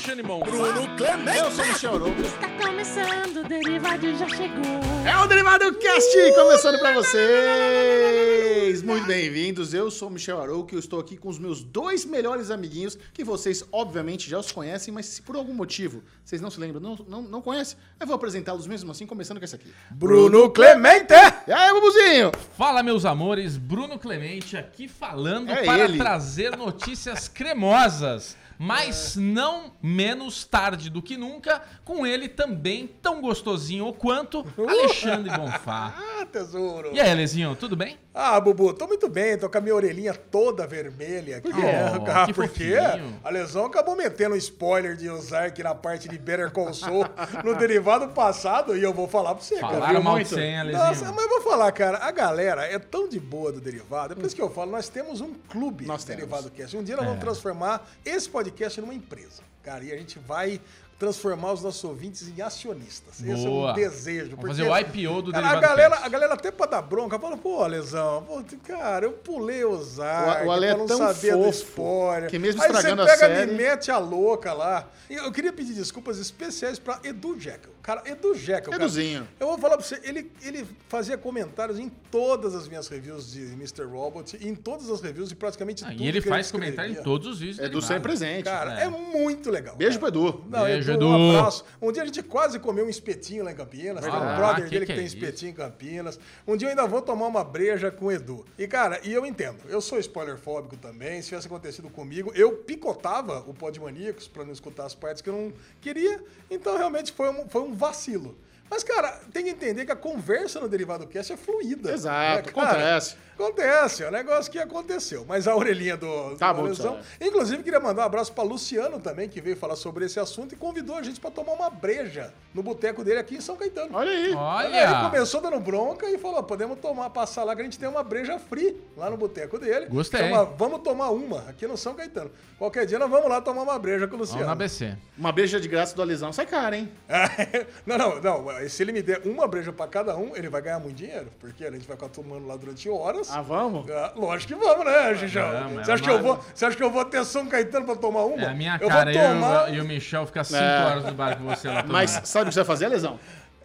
Alexandre Mon. Bruno Clemente. Eu sou o Michel Arouca. Está começando, o Derivado já chegou. É o Derivado Cast começando pra vocês. Muito bem-vindos. Eu sou o Michel Arouca e eu estou aqui com os meus dois melhores amiguinhos que vocês, obviamente, já os conhecem, mas se por algum motivo vocês não se lembram, não, não, não conhecem, eu vou apresentá-los mesmo assim, começando com esse aqui. Bruno Clemente. E aí, Bubuzinho? Fala, meus amores, Bruno Clemente aqui falando É para ele. trazer notícias cremosas. Mas não menos tarde do que nunca, com ele também tão gostosinho quanto Alexandre Bonfá. Ah, tesouro. E aí, Lezinho, tudo bem? Ah, Bubu, tô muito bem, tô com a minha orelhinha toda vermelha aqui. quê? né? Oh, ah, que porque fofinho. a lesão acabou metendo um spoiler de Ozark na parte de Better Call Saul no derivado passado e eu vou falar pra você, cara. Falaram mal de muito? você, hein, Nossa, Alezinho? mas eu vou falar, cara, a galera é tão de boa do Derivado, é por isso que eu falo, nós temos um clube Nós do temos. Derivado Cast. Um dia nós É. vamos transformar esse podcast numa empresa, cara, e a gente vai transformar os nossos ouvintes em acionistas. Esse é um Boa. desejo. Vamos fazer o IPO do cara, a galera, Cast. a galera até pra dar bronca, fala, pô, Lesão, pô, cara, eu pulei o Ozark, O- o Ale é não tão saber da fofo história. que mesmo Aí estragando a você pega série- e mete a louca lá. Eu queria pedir desculpas especiais pra Edu Jekyll. Cara, Edu Jekyll, cara, Eduzinho. eu vou falar pra você, ele, ele fazia comentários em todas as minhas reviews de Mr. Robot, em todas as reviews de praticamente Ah, tudo e ele faz comentário em todos os vídeos. do Edu Derivado. sempre presente. Cara, É. é, muito legal. Beijo cara. pro Edu. Não, Beijo, Edu, um abraço. Um dia a gente quase comeu um espetinho lá em Campinas. Tem um Ah, brother que dele que que, é tem isso? espetinho em Campinas. Um dia eu ainda vou tomar uma breja com o Edu. E, cara, e eu entendo. Eu sou spoilerfóbico também. Se tivesse acontecido comigo, eu picotava o Podmaníacos pra não escutar as partes que eu não queria. Então, realmente, foi um, foi um vacilo. Mas, cara, tem que entender que a conversa no Derivado Cast é fluida. Exato, né, cara? acontece. Acontece, é um negócio que aconteceu. Mas a orelhinha do, Tá do Lesão. Sara. Inclusive, queria mandar um abraço pra Luciano também, que veio falar sobre esse assunto e convidou a gente pra tomar uma breja no boteco dele aqui em São Caetano. Olha aí. Ele Olha! começou dando bronca e falou: podemos tomar, passar lá que a gente tem uma breja free lá no boteco dele. Gostei. Chama vamos tomar uma aqui no São Caetano. Qualquer dia nós vamos lá tomar uma breja com o Vamos Luciano. na ABC. Uma beija de graça do Alisão sai cara, hein? não, não, não. Se ele me der uma breja pra cada um, ele vai ganhar muito dinheiro. Porque a gente vai ficar tomando lá durante horas. Ah, vamos? Ah, lógico que vamos, né, Xixão? Vamos, Você é acha, que eu vou, você acha que eu vou ter São Caetano pra tomar uma? É a minha eu cara, vou eu tomar... e o Michel ficar 5 É. horas no bar com você lá. tomando. Mas sabe o que você vai fazer, Lesão?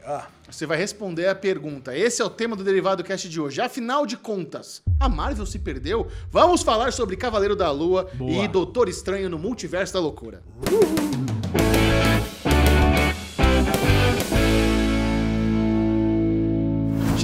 Ah, Você vai responder a pergunta. Esse é o tema do Derivado Cast de hoje. Afinal de contas, a Marvel se perdeu? Vamos falar sobre Cavaleiro da Lua Boa. e Doutor Estranho no Multiverso da Loucura.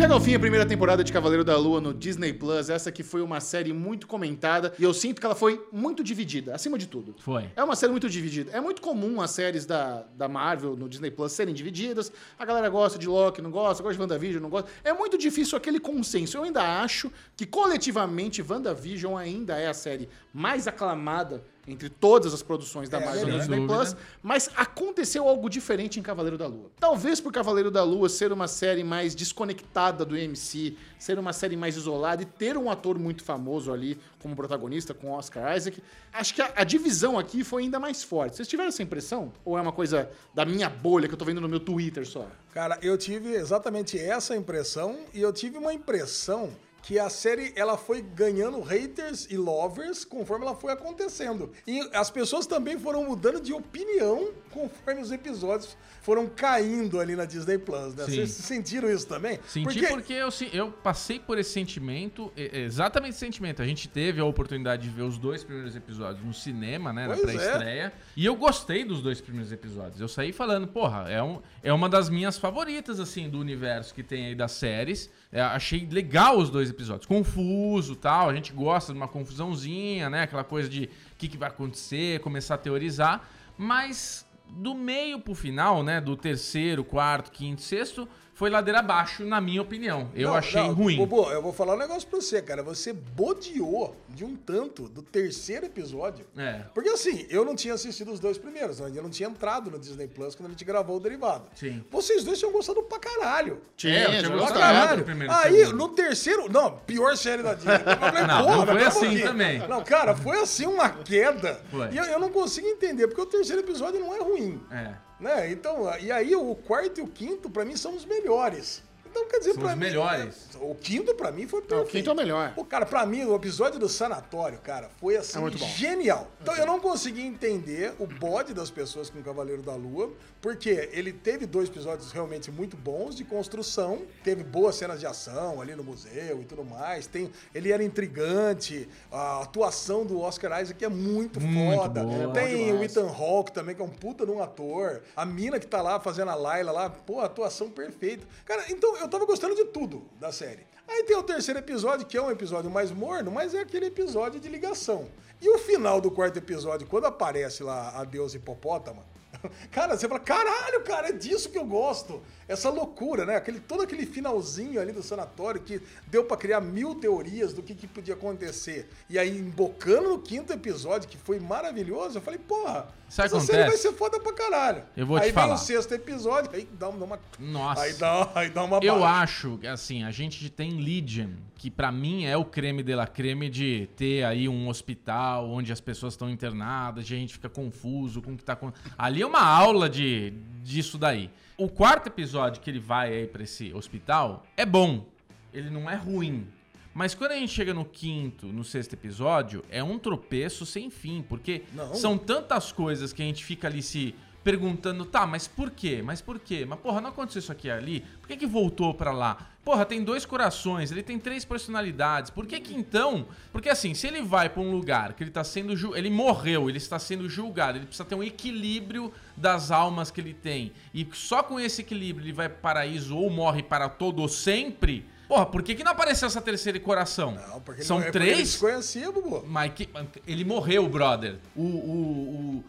Chega ao fim a primeira temporada de Cavaleiro da Lua no Disney Plus. Essa que foi uma série muito comentada e eu sinto que ela foi muito dividida, acima de tudo. Foi. É uma série muito dividida. É muito comum as séries da, da Marvel no Disney Plus serem divididas. A galera gosta de Loki, não gosta, gosta de WandaVision, não gosta. É muito difícil aquele consenso. Eu ainda acho que coletivamente WandaVision ainda é a série mais aclamada entre todas as produções da É, Marvel no Disney. Plus. Mas aconteceu algo diferente em Cavaleiro da Lua. Talvez por Cavaleiro da Lua ser uma série mais desconectada do MC, ser uma série mais isolada e ter um ator muito famoso ali como protagonista, com Oscar Isaac, acho que a, a divisão aqui foi ainda mais forte. Vocês tiveram essa impressão? Ou é uma coisa da minha bolha que eu tô vendo no meu Twitter só? cara, eu tive exatamente essa impressão e eu tive uma impressão que a série ela foi ganhando haters e lovers conforme ela foi acontecendo. E as pessoas também foram mudando de opinião conforme os episódios foram caindo ali na Disney Plus, né? Sim. Vocês sentiram isso também? Senti porque, eu, se- eu passei por esse sentimento, e- exatamente esse sentimento. A gente teve a oportunidade de ver os dois primeiros episódios no cinema, né? Na Pois é. pré-estreia. E eu gostei dos dois primeiros episódios. Eu saí falando, porra, é, um, é uma das minhas favoritas, assim, do universo que tem aí das séries. É, achei legal os dois episódios. Confuso tal. A gente gosta de uma confusãozinha, né? Aquela coisa de o que, que vai acontecer, começar a teorizar. Mas do meio pro final, né? Do terceiro, quarto, quinto, sexto, foi ladeira abaixo, na minha opinião. Eu Não, achei não, ruim. Bobo, eu vou falar um negócio pra você, cara. Você bodeou de um tanto do terceiro episódio. É. Porque assim, eu não tinha assistido os dois primeiros, eu ainda não tinha entrado no Disney Plus quando a gente gravou o derivado. Sim. Vocês dois tinham gostado pra caralho. Tinha, É, eu tinha Pra gostado. do caralho. primeiro Aí, segundo. no terceiro. Não, pior série da Disney. Eu falei, Não, porra, não foi pera um assim também. Não, cara, foi assim uma queda. Foi. E eu, eu não consigo entender, porque o terceiro episódio não é ruim. É. Né? Então, e aí o quarto e o quinto, pra mim, são os melhores. Então, quer dizer, São pra os mim. melhores. é- O quinto, pra mim, foi perfeito. o quinto é o melhor. Pô, cara, pra mim, o episódio do sanatório, cara, foi assim, É muito bom. genial. Então, eu não consegui entender o bode das pessoas com o Cavaleiro da Lua, porque ele teve dois episódios realmente muito bons de construção, teve boas cenas de ação ali no museu e tudo mais. Tem, ele era intrigante, a atuação do Oscar Isaac é muito, Muito foda. boa. Tem o. Ethan Hawke também, que é um puta de um ator. A mina que tá lá fazendo a Layla lá, pô, atuação perfeita. Cara, então eu tava gostando de tudo da série. Aí tem o terceiro episódio, que é um episódio mais morno, mas é aquele episódio de ligação. E o final do quarto episódio, quando aparece lá a deusa hipopótama, cara, você fala, caralho, cara, é disso que eu gosto. Essa loucura, né? Aquele, todo aquele finalzinho ali do sanatório que deu pra criar mil teorias do que, que podia acontecer. E aí, embocando no quinto episódio, que foi maravilhoso, eu falei, porra, Sabe essa que série vai acontece? ser foda pra caralho. Eu vou aí te falar. vem o sexto episódio, aí dá uma... Nossa. Aí dá, aí dá uma Eu baixa. acho que, assim, a gente tem Legion, que pra mim é o creme de la creme de ter aí um hospital onde as pessoas estão internadas, a gente fica confuso com o que tá acontecendo. Ali é uma aula de disso daí. O quarto episódio que ele vai aí pra esse hospital é bom. Ele não é ruim. Mas quando a gente chega no quinto, no sexto episódio, é um tropeço sem fim, porque Não. são tantas coisas que a gente fica ali se perguntando, tá, mas por quê? Mas por quê? Mas porra, não aconteceu isso aqui ali? Por que que voltou pra lá? Porra, tem dois corações, ele tem três personalidades. Por que que então? Porque assim, se ele vai pra um lugar que ele tá sendo ju... ele morreu, ele está sendo julgado, ele precisa ter um equilíbrio das almas que ele tem. E só com esse equilíbrio ele vai pro paraíso ou morre para todo sempre. Porra, por que que não apareceu essa terceira coração? Não, porque ele São não- é porque Ele três? desconhecia, Bubu. Mas que- ele morreu, brother. O, o, o-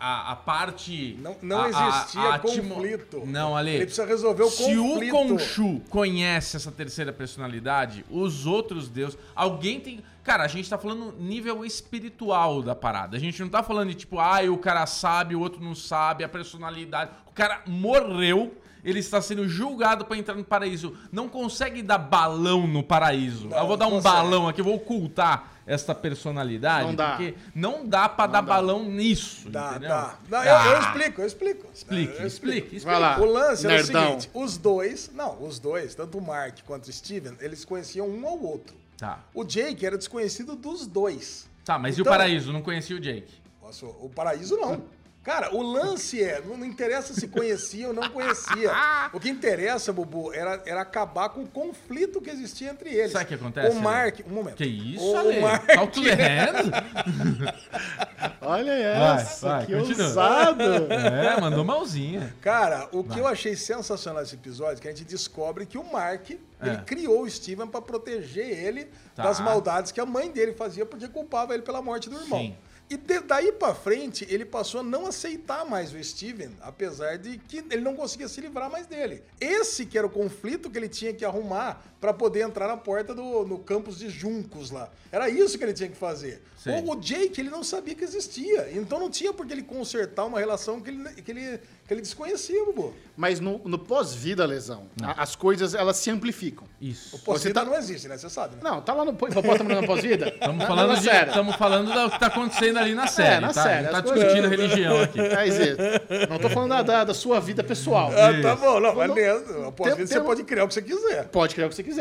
a, a parte. Não, não a- a- existia a atimo- conflito. Não, Ale. Ele precisa resolver o Se conflito. o Khonshu conhece essa terceira personalidade, os outros deuses. Alguém tem. Cara, a gente tá falando nível espiritual da parada. A gente não tá falando de tipo, ah, o cara sabe, o outro não sabe, a personalidade. O cara morreu. Ele está sendo julgado pra entrar no paraíso. Não consegue dar balão no paraíso. Não, eu vou dar um consegue. balão aqui, eu vou ocultar esta personalidade. Não dá. Porque não dá pra dar balão nisso. Dá, entendeu? dá. Não, eu, eu explico, eu explico. Explique, Eu explique, explique. Vai lá. O lance era o Nerdão. seguinte: os dois, não, os dois, tanto o Mark quanto o Steven, eles conheciam um ao outro. Tá. O Jake era desconhecido dos dois. Tá, mas e o Então- paraíso? Não conhecia o Jake. Nossa, o paraíso não. Cara, o lance é, não, interessa se conhecia ou não conhecia. O que interessa, Bubu, era, era acabar com o conflito que existia entre eles. Sabe o que acontece, O Mark, um momento. Que isso, o, Ale? o Mark, Tá autolerando? Olha essa, vai, que continua. ousado. É, mandou malzinha. Cara, o que eu achei sensacional nesse episódio é que a gente descobre que o Mark, ele É. criou o Steven pra proteger ele Tá. das maldades que a mãe dele fazia porque culpava ele pela morte do irmão. Sim. E daí pra frente, ele passou a não aceitar mais o Steven, apesar de que ele não conseguia se livrar mais dele. Esse que era o conflito que ele tinha que arrumar pra poder entrar na porta do no campus de Juncos lá. Era isso que ele tinha que fazer. Sei. O, o Jake, ele não sabia que existia. Então não tinha por que ele consertar uma relação que ele, que ele, que ele desconhecia, Bubu. Mas no, no pós-vida, Lesão, a- as coisas elas se amplificam. Isso. Pós-vida tá- não existe, né? Você sabe, né? Não, tá lá no hipopótamo na pós-vida? Estamos falando, na de, tamo falando do que tá acontecendo ali na série, na tá? série, gente tá coisas- discutindo religião aqui. É, não tô falando da, da, da sua vida pessoal. Ah, tá bom, não, mas Não- mesmo. Pós-vida você tem pode criar o que você quiser. Pode criar o que você quiser.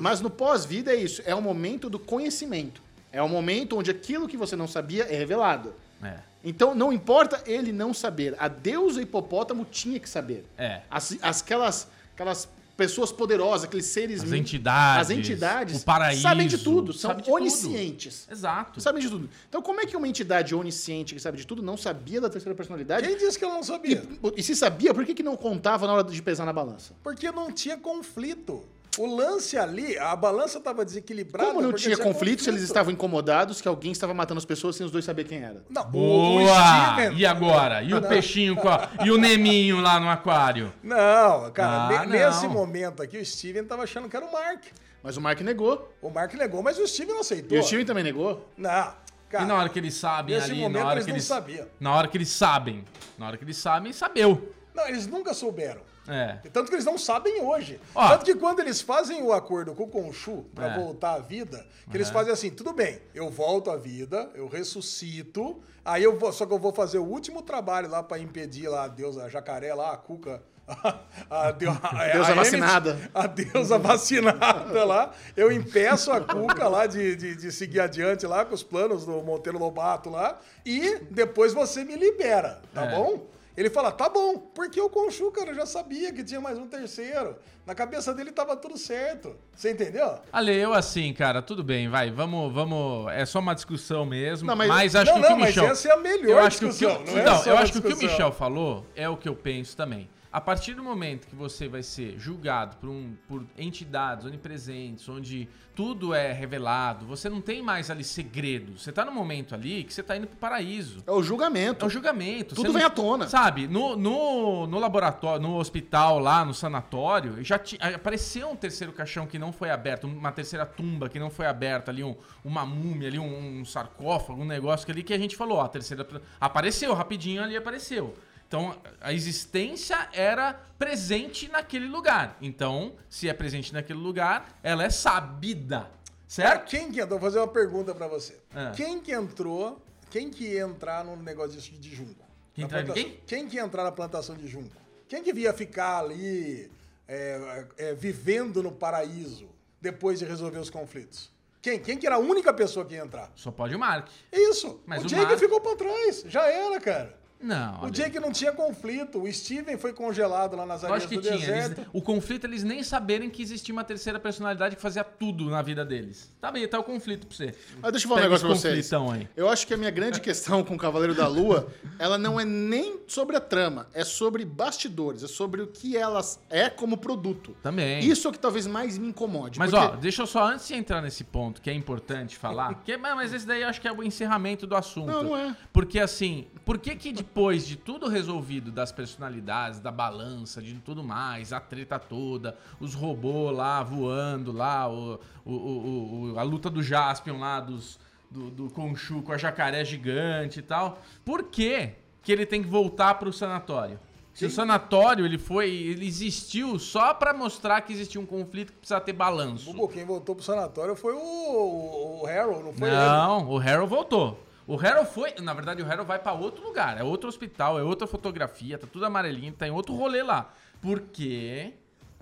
Mas no pós-vida é isso. É o momento do conhecimento. É o momento onde aquilo que você não sabia é revelado. É. Então não importa ele não saber. A deusa hipopótamo tinha que saber. É. As, as- aquelas, aquelas pessoas poderosas, aqueles seres. As entidades, As entidades. o paraíso, Sabem de tudo. São de tudo. oniscientes. Exato. Sabem de tudo. Então, como é que uma entidade onisciente que sabe de tudo não sabia da terceira personalidade? Quem disse que ela não sabia? E, e se sabia, por que, que não contava na hora de pesar na balança? Porque não tinha conflito. O lance ali, a balança estava desequilibrada. Como não porque tinha conflito, se eles estavam incomodados que alguém estava matando as pessoas sem os dois saber quem era? Não, o- o Boa! Steven- E agora? E o peixinho com a... E o Neminho lá no aquário? Não, cara, Ah, ne- nesse não. momento aqui, o Steven tava achando que era o Mark. Mas o Mark negou. O Mark negou, mas o Steven não aceitou. E o Steven também negou. Não, cara. e na hora que eles sabem nesse ali, momento na hora eles que não eles... sabiam. Na hora que eles sabem. Na hora que eles sabem, sabeu. Não, eles nunca souberam. É. Tanto que eles não sabem hoje. Ó. Tanto que quando eles fazem o acordo com o Khonshu pra É. voltar à vida, que eles Uhum. fazem assim, tudo bem, eu volto à vida, eu ressuscito, aí eu vou, só que eu vou fazer o último trabalho lá pra impedir lá a deusa jacaré lá, a cuca, a, deu- a, Deusa a vacinada. A deusa vacinada lá, eu impeço a cuca lá de, de, de seguir adiante lá com os planos do Monteiro Lobato lá, e depois você me libera, tá É. bom? Ele fala, tá bom, porque o Conchu, cara, já sabia que tinha mais um terceiro. Na cabeça dele tava tudo certo. Você entendeu? Ale, eu assim, cara, tudo bem, vai, vamos, vamos, é só uma discussão mesmo, Não, mas, mas- acho não, que o que não, o mas Michel... essa é a melhor eu acho que o que, discussão, o- não é não, só eu acho que o que o discussão. Michel falou é o que eu penso também. A partir do momento que você vai ser julgado por, um, por entidades onipresentes, onde tudo é revelado, você não tem mais ali segredo. Você tá no momento ali que você tá indo pro paraíso. É o julgamento. É um julgamento. Tudo Você vem não- à tona. Sabe, no, no, no laboratório, no hospital lá, no sanatório, já ti- apareceu um terceiro caixão que não foi aberto, uma terceira tumba que não foi aberta ali, um- uma múmia ali, um, um sarcófago, um negócio ali que a gente falou, ó, a terceira apareceu, rapidinho ali apareceu. Então, a existência era presente naquele lugar. Então, se é presente naquele lugar, ela é sabida. Certo? Quem que entrou? Vou fazer uma pergunta pra você. Ah. Quem que entrou, quem que ia entrar no negócio de, de junco? Quem entrar quem? Quem que ia entrar na plantação de junco? Quem que ia ficar ali é, é, vivendo no paraíso depois de resolver os conflitos? Quem? Quem que era a única pessoa que ia entrar? Só pode o Mark. Isso. Mas o o Jake Mark- ficou pra trás. Já era, cara. Não. O Ale. Jake não tinha conflito. O Steven foi congelado lá nas Eu areias acho que do tinha. deserto. Eles- o conflito, eles nem saberem que existia uma terceira personalidade que fazia tudo na vida deles. Tá bem, tá o conflito pra você. Mas deixa eu falar um Pega negócio pra vocês. conflitão aí. Eu acho que a minha grande questão com o Cavaleiro da Lua, ela não é nem sobre a trama, é sobre bastidores, é sobre o que elas é como produto. Também. Isso é o que talvez mais me incomode. Mas porque- ó, deixa eu só, antes de entrar nesse ponto, que é importante falar, que, mas mas esse daí eu acho que é o encerramento do assunto. Não, não é. Porque assim, por que que depois de tudo resolvido, das personalidades, da balança, de tudo mais, a treta toda, os robôs lá voando lá, o, o- o- o- a luta do Jaspion lá, dos, do, do Khonshu com a jacaré gigante e tal, por que que ele tem que voltar pro sanatório? Se o sanatório ele foi, ele existiu só pra mostrar que existia um conflito que precisava ter balanço. Bubu, quem voltou pro sanatório foi o, o, o Harold, não foi ele. Não, o Harold voltou. O Harold foi. Na verdade, o Harold vai pra outro lugar. É outro hospital, é outra fotografia, tá tudo amarelinho, tá em outro rolê lá. Por que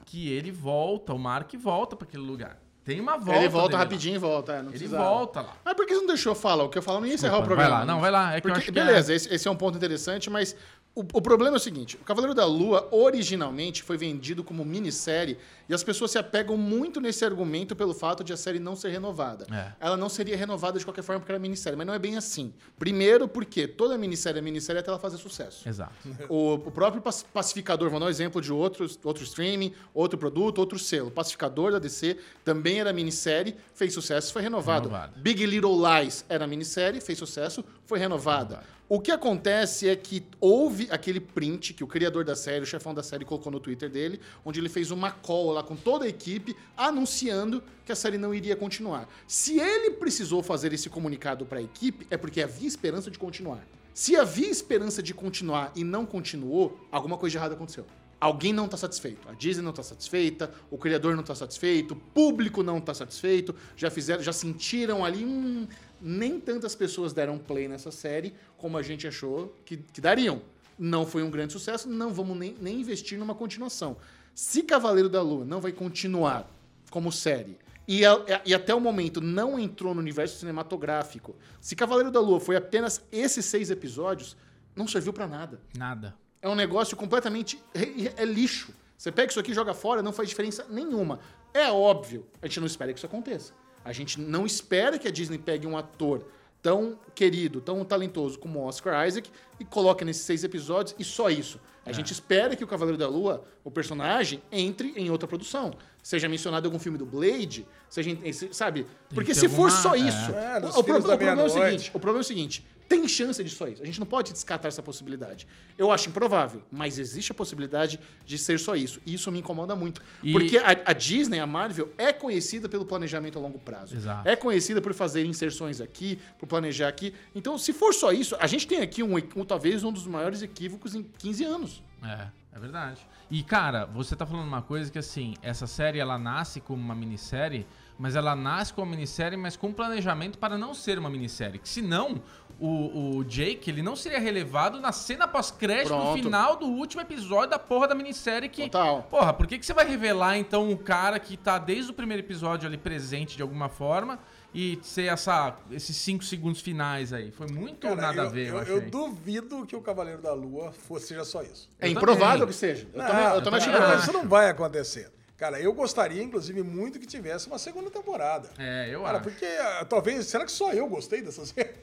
que ele volta, o Mark volta pra aquele lugar? Tem uma volta. ele volta dele lá. rapidinho e volta. é, não Ele precisava. volta lá. Mas por que você não deixou eu falar? O que eu falo não ia encerrar o Desculpa, programa. vai lá, não, vai lá, é Porque- que é- beleza, esse, esse é um ponto interessante, mas o, o problema é o seguinte: o Cavaleiro da Lua originalmente foi vendido como minissérie e as pessoas se apegam muito nesse argumento pelo fato de a série não ser renovada. É. Ela não seria renovada de qualquer forma porque era minissérie, mas não é bem assim. Primeiro, porque toda minissérie é minissérie até ela fazer sucesso. Exato. O, o próprio pac- Pacificador, vou dar um exemplo de outros, outro streaming, outro produto, outro selo. Pacificador da DC também era minissérie, fez sucesso, foi renovado. Renovado. Big Little Lies era minissérie, fez sucesso, foi renovada. O que acontece é que houve aquele print que o criador da série, o chefão da série, colocou no Twitter dele, onde ele fez uma call lá com toda a equipe anunciando que a série não iria continuar. Se ele precisou fazer esse comunicado para a equipe, é porque havia esperança de continuar. Se havia esperança de continuar e não continuou, alguma coisa de errado aconteceu. Alguém não está satisfeito. A Disney não está satisfeita, o criador não está satisfeito, o público não está satisfeito. Já fizeram, já sentiram ali, hum, nem tantas pessoas deram play nessa série como a gente achou que, que dariam. Não foi um grande sucesso, não vamos nem, nem investir numa continuação. Se Cavaleiro da Lua não vai continuar como série e, e até o momento não entrou no universo cinematográfico, se Cavaleiro da Lua foi apenas esses seis episódios, não serviu pra nada. Nada. É um negócio completamente. É, é lixo. Você pega isso aqui e joga fora, não faz diferença nenhuma. É óbvio, a gente não espera que isso aconteça. A gente não espera que a Disney pegue um ator tão querido, tão talentoso como Oscar Isaac e coloque nesses seis episódios e só isso. A gente espera que o Cavaleiro da Lua, o personagem, entre em outra produção. Seja mencionado em algum filme do Blade, seja, sabe? Porque se for alguma- só é. isso. É, o, nos o pro- o problema é o seguinte: o problema é o seguinte: tem chance de só isso. A gente não pode descartar essa possibilidade. Eu acho improvável, mas existe a possibilidade de ser só isso. E isso me incomoda muito. E- Porque a, a Disney, a Marvel, é conhecida pelo planejamento a longo prazo. Exato. É conhecida por fazer inserções aqui, por planejar aqui. Então, se for só isso, a gente tem aqui um, um- talvez um dos maiores equívocos em 15 anos. É, é verdade. E, cara, você tá falando uma coisa que, assim, essa série, ela nasce como uma minissérie, mas ela nasce como uma minissérie, mas com planejamento para não ser uma minissérie. Que senão, o, o Jake, ele não seria relevado na cena pós-crédito no final do último episódio da porra da minissérie que... Total. Porra, por que, que você vai revelar, então, um cara que tá desde o primeiro episódio ali presente de alguma forma e ser essa, esses cinco segundos finais aí? Foi muito Cara, nada eu, a ver, eu, eu, achei. eu duvido que o Cavaleiro da Lua fosse, seja só isso. É Eu improvável também. que seja. Eu Não, também, eu também acho que. Isso não vai acontecer. Cara, eu gostaria, inclusive, muito que tivesse uma segunda temporada. É, eu Cara, acho. porque ah, talvez. Será que só eu gostei dessa série?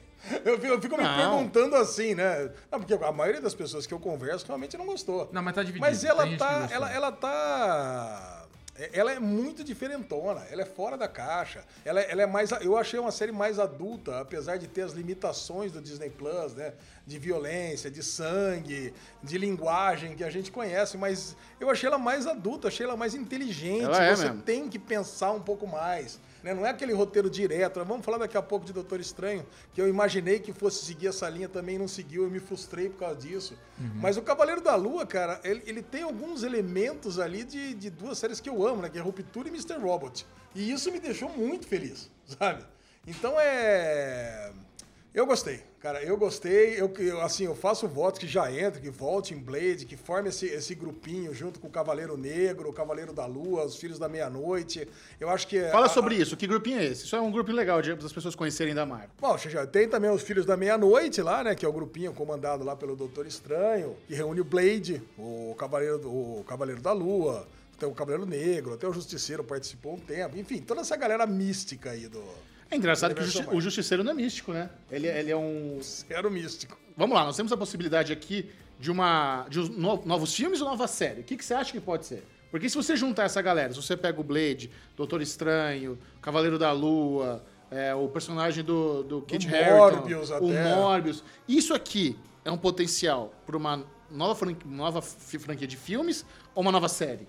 Eu fico, eu fico me perguntando assim, né? Não, porque a maioria das pessoas que eu converso realmente não gostou. Não, mas tá dividido. Mas ela Tem tá. Ela, ela tá. Ela é muito diferentona, ela é fora da caixa. Ela, é- ela é mais. Eu achei uma série mais adulta, apesar de ter as limitações do Disney Plus, né? De violência, de sangue, de linguagem que a gente conhece, mas eu achei ela mais adulta, achei ela mais inteligente. Ela é Você mesmo. tem que pensar um pouco mais. Né? Não é aquele roteiro direto. né? Vamos falar daqui a pouco de Doutor Estranho, que eu imaginei que fosse seguir essa linha, também não seguiu, eu me frustrei por causa disso. Mas o Cavaleiro da Lua, cara, ele, ele tem alguns elementos ali de, de duas séries que eu amo, né? Que é Ruptura e Mr. Robot. E isso me deixou muito feliz, sabe? Então é. Eu gostei, cara, eu gostei. Eu, eu, assim, eu faço votos que já entre, que volte em Blade, que forme esse, esse grupinho junto com o Cavaleiro Negro, o Cavaleiro da Lua, os Filhos da Meia-Noite. Eu acho que. Fala a- sobre isso. Que grupinho é esse? Isso é um grupinho legal de as pessoas conhecerem da Marvel. Bom, já tem também os Filhos da Meia-Noite lá, né? Que é o grupinho comandado lá pelo Doutor Estranho, que reúne o Blade, o Cavaleiro, o Cavaleiro da Lua, tem o Cavaleiro Negro, até o Justiceiro participou um tempo. Enfim, toda essa galera mística aí do. É engraçado que o, Justi- o Justiceiro não é místico, né? Ele, ele é um. Zero místico. Vamos lá, nós temos a possibilidade aqui de uma. de novos filmes ou nova série? O que, que você acha que pode ser? Porque se você juntar essa galera, se você pega o Blade, Doutor Estranho, Cavaleiro da Lua, é, o personagem do, do Kit Harington, Morbius o até. Morbius, isso aqui é um potencial para uma nova, fran- nova franquia de filmes ou uma nova série?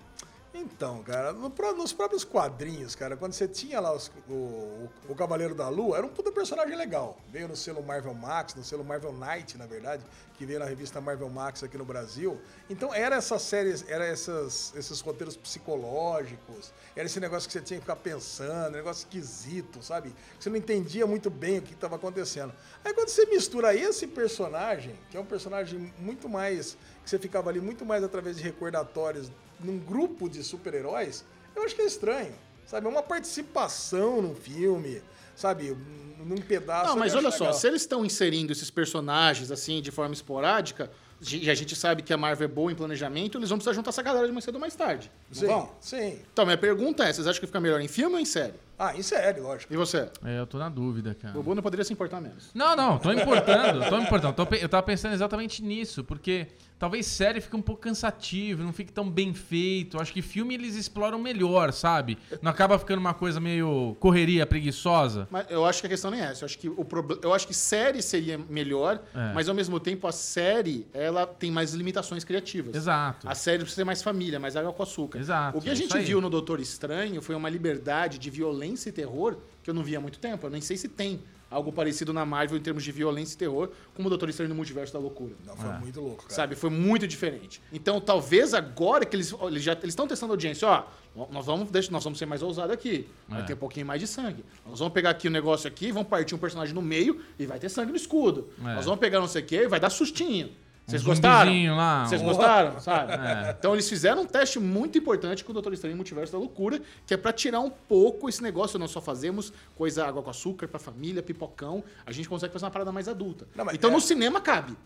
Então, cara, no nos próprios quadrinhos, cara, quando você tinha lá os- o, o- Cavaleiro da Lua, era um puta personagem legal. Veio no selo Marvel Max, no selo Marvel Knight, na verdade, que veio na revista Marvel Max aqui no Brasil. Então, era essas séries, era essas, esses roteiros psicológicos, era esse negócio que você tinha que ficar pensando, negócio esquisito, sabe? Você não entendia muito bem o que estava acontecendo. Aí, quando você mistura esse personagem, que é um personagem muito mais. que você ficava ali muito mais através de recordatórios num grupo de super-heróis, eu acho que é estranho. Sabe? É uma participação num filme, sabe? Num pedaço. Não, mas olha só, se eles estão inserindo esses personagens assim de forma esporádica, e a gente sabe que a Marvel é boa em planejamento, eles vão precisar juntar essa galera de mais cedo ou mais tarde. Sim, vão? sim. Então, minha pergunta é: vocês acham que fica melhor em filme ou em série? Ah, em série, lógico. E você? É, eu tô na dúvida, cara. O Bobo não poderia se importar menos. Não, não, tô importando, tô importando. Tô eu tava pensando exatamente nisso, porque talvez série fique um pouco cansativo, não fique tão bem feito. Acho que filme eles exploram melhor, sabe? Não acaba ficando uma coisa meio correria preguiçosa. Mas eu acho que a questão nem é essa. Eu acho que, o proble- eu acho que série seria melhor, É. mas ao mesmo tempo a série ela tem mais limitações criativas. Exato. A série precisa ter mais família, mais água com açúcar. Exato, O que a é gente viu no Doutor Estranho foi uma liberdade de violência e terror que eu não via há muito tempo. Eu nem sei se tem algo parecido na Marvel em termos de violência e terror, como o Doutor Estranho no Multiverso da Loucura. Não, foi É. muito louco, cara. Sabe, foi muito diferente. Então, talvez agora que eles, eles já eles estão testando audiência, ó, nós vamos, deixa- nós vamos ser mais ousados aqui. Vai É. ter um pouquinho mais de sangue. Nós vamos pegar aqui o negócio aqui, vamos partir um personagem no meio e vai ter sangue no escudo. É. Nós vamos pegar não sei o quê e vai dar sustinho. Vocês Um gostaram? lá, Vocês um- gostaram, sabe? É. Então eles fizeram um teste muito importante com o Doutor Estranho Multiverso da Loucura, que é pra tirar um pouco esse negócio. Nós só fazemos coisa água com açúcar pra família, pipocão. A gente consegue fazer uma parada mais adulta. Não, então é- no cinema cabe.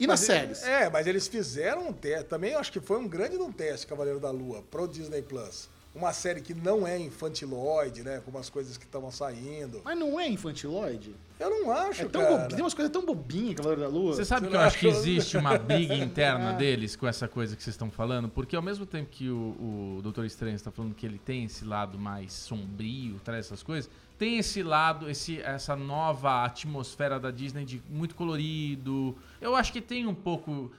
E nas séries? É, mas eles fizeram um teste. Também acho que foi um grande um teste, Cavaleiro da Lua, pro Disney Plus. Uma série que não é infantiloide, né? Com umas coisas que estavam saindo. Mas não é infantiloide? Eu não acho, É tão cara. bobi- Tem umas coisas tão bobinhas, Cavaleiro da Lua. Você sabe Você que eu acho que existe uma briga interna deles com essa coisa que vocês estão falando? Porque ao mesmo tempo que o, o Doutor Estranho está falando que ele tem esse lado mais sombrio, traz essas coisas, tem esse lado, esse, essa nova atmosfera da Disney de muito colorido. Eu acho que tem um pouco.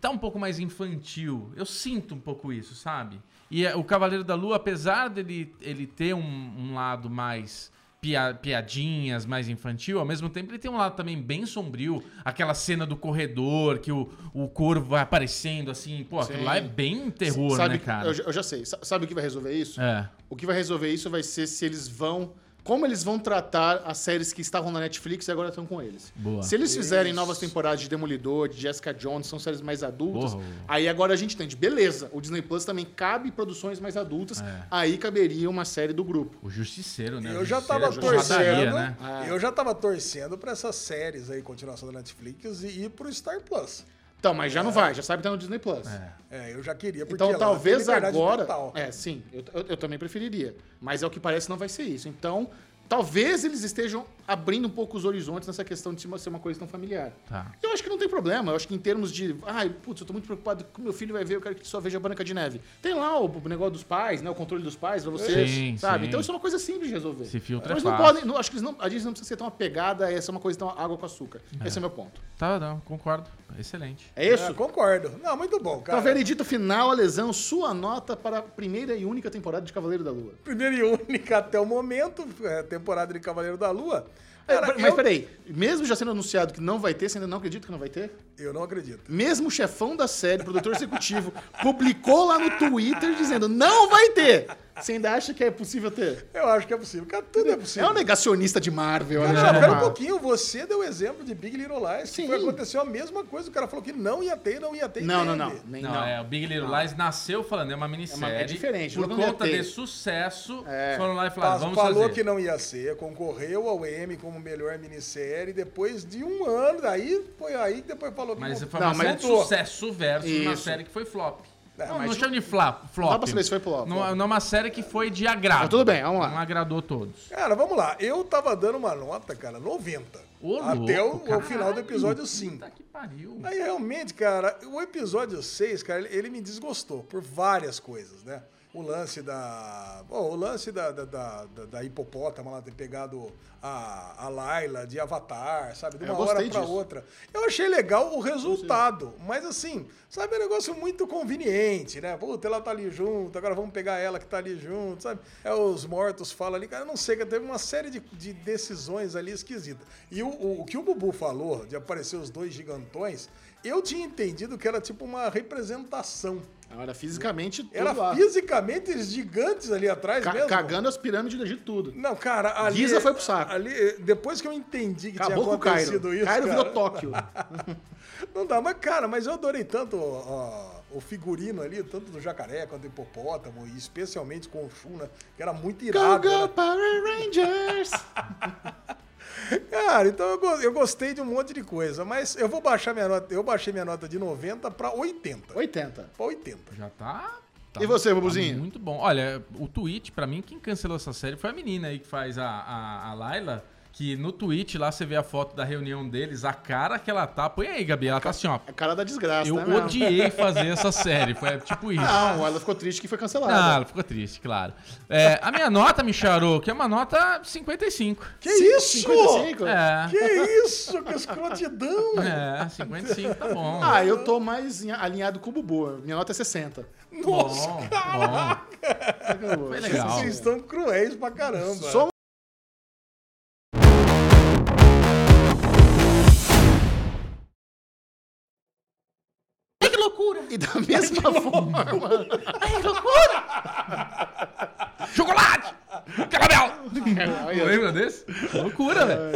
Tá um pouco mais infantil. Eu sinto um pouco isso, sabe? E é, o Cavaleiro da Lua, apesar dele ele ter um, um lado mais pia- piadinhas, mais infantil, ao mesmo tempo ele tem um lado também bem sombrio. Aquela cena do corredor, que o, o corvo vai aparecendo assim. Pô, aquilo lá é bem terror, sabe, né, cara? Eu, já- eu já sei. Sa- Sabe o que vai resolver isso? É. O que vai resolver isso vai ser se eles vão. Como eles vão tratar as séries que estavam na Netflix e agora estão com eles. Boa. Se eles fizerem Isso. novas temporadas de Demolidor, de Jessica Jones, são séries mais adultas, Porra. aí agora a gente entende. Beleza, o Disney Plus também cabe produções mais adultas, É. aí caberia uma série do grupo. O Justiceiro, né? Eu já tava é torcendo. né? Ah. Eu já tava torcendo pra essas séries aí, continuação da Netflix, e ir pro Star Plus. Então, mas já não vai, já sabe que tá no Disney Plus. É. É, eu já queria, porque Então tem talvez agora. total. É, sim, eu, eu- eu também preferiria. Mas é o que parece não vai ser isso. Então, talvez eles estejam abrindo um pouco os horizontes nessa questão de ser uma coisa tão familiar. Tá. Eu acho que não tem problema. Eu acho que em termos de. Ai, putz, eu tô muito preocupado com meu filho vai ver, eu quero que ele só veja a Branca de Neve. Tem lá o, negócio dos pais, né? O controle dos pais pra você. Sim, sabe? sim. Então isso é uma coisa simples de resolver. Esse filtro é Mas não podem. não- acho que eles não, a Disney não precisa ser tão apegada a essa uma coisa tão água com açúcar. Esse é o meu ponto. Tá, não, concordo. Excelente. É isso? É, concordo. Não, muito bom, cara. Então, veredito final, Alesão, sua nota para a primeira e única temporada de Cavaleiro da Lua. Primeira e única até o momento, é, temporada de Cavaleiro da Lua. Cara, Mas eu, peraí, mesmo já sendo anunciado que não vai ter, você ainda não acredita que não vai ter? eu não acredito. Mesmo o chefão da série, produtor executivo, publicou lá no Twitter dizendo não vai ter. Você ainda acha que é possível ter? Eu acho que é possível. Cara, tudo é É possível. um negacionista de Marvel, Cara, não, pera um pouquinho. Você deu o exemplo de Big Little Lies. Sim. Que foi, aconteceu a mesma coisa. O cara falou que não ia ter, não ia ter. Não, não, não. Nem, Não, não. é, o Big Little Lies nasceu falando, é uma minissérie. É diferente, Por não ia conta de sucesso, É. foram lá e falaram, Faz- vamos falou fazer. que não ia ser, concorreu ao Emmy como melhor minissérie. Depois de um ano, aí foi aí que depois falou que Mas não- foi Não, uma mas série de sucesso versus uma Isso. série que foi flop. É, não, não chama de flop. flop. Dá pra saber se foi flop. Não, não é uma série que foi de agrado. Mas tudo bem, vamos lá. Não agradou todos. Cara, vamos lá. Eu tava dando uma nota, cara, 90. Ô, até o, louco, o final do episódio 5. Puta que pariu. Aí realmente, cara, o episódio 6, cara, ele, ele me desgostou por várias coisas, né? O lance da. Bom, o lance da, da, da, da- da hipopótama lá ter pegado a, a Layla de Avatar, sabe? De uma hora disso. outra. Eu achei legal o resultado, mas assim, sabe, é um negócio muito conveniente, né? Puta, ela tá ali junto, agora vamos pegar ela que tá ali junto, sabe? É os mortos falam ali, cara, eu não sei, teve uma série de, de decisões ali esquisitas. E o, o, o que o Bubu falou de aparecer os dois gigantões, eu tinha entendido que era tipo uma representação. Era fisicamente Era lá. fisicamente eles gigantes ali atrás Ca- mesmo. cagando as pirâmides do Egito tudo. Não, cara, ali. Giza foi pro saco. Ali, depois que eu entendi que Acabou tinha o Cairo. acontecido isso. Cairo cara, virou Tóquio. Não dá, mas, cara, mas eu adorei tanto ó, o figurino ali, tanto do jacaré quanto do hipopótamo, e especialmente com o Shun, né? Que era muito Go, irado. go, né? Power Rangers! Cara, então eu, eu gostei de um monte de coisa, mas eu vou baixar minha nota. Eu baixei minha nota de 90 pra 80. 80. Pra 80. Já tá. tá- E você, tá Bubuzinho? muito bom. Olha, o tweet, pra mim, quem cancelou essa série foi a menina aí que faz a, a, a Layla. Que no tweet lá você vê a foto da reunião deles, a cara que ela tá. Põe aí, Gabi. Ela tá assim, ó. A cara da desgraça, Eu né, mesmo? odiei fazer essa série. Foi tipo isso. Não, ela ficou triste que foi cancelada. Ah, ela ficou triste, claro. É, a minha nota, Micharou, que é uma nota 55. Que isso? 55? É. Que isso? Que escrotidão! É, 55 tá bom. Ah, eu tô mais alinhado com o Bubu. Minha nota é 60. Nossa, bom, cara! bom. Foi legal. Vocês estão cruéis pra caramba. Só loucura! E da mesma forma. Ai, que loucura! Chocolate! Caramelo! Olha. Lembra desse? Loucura, velho.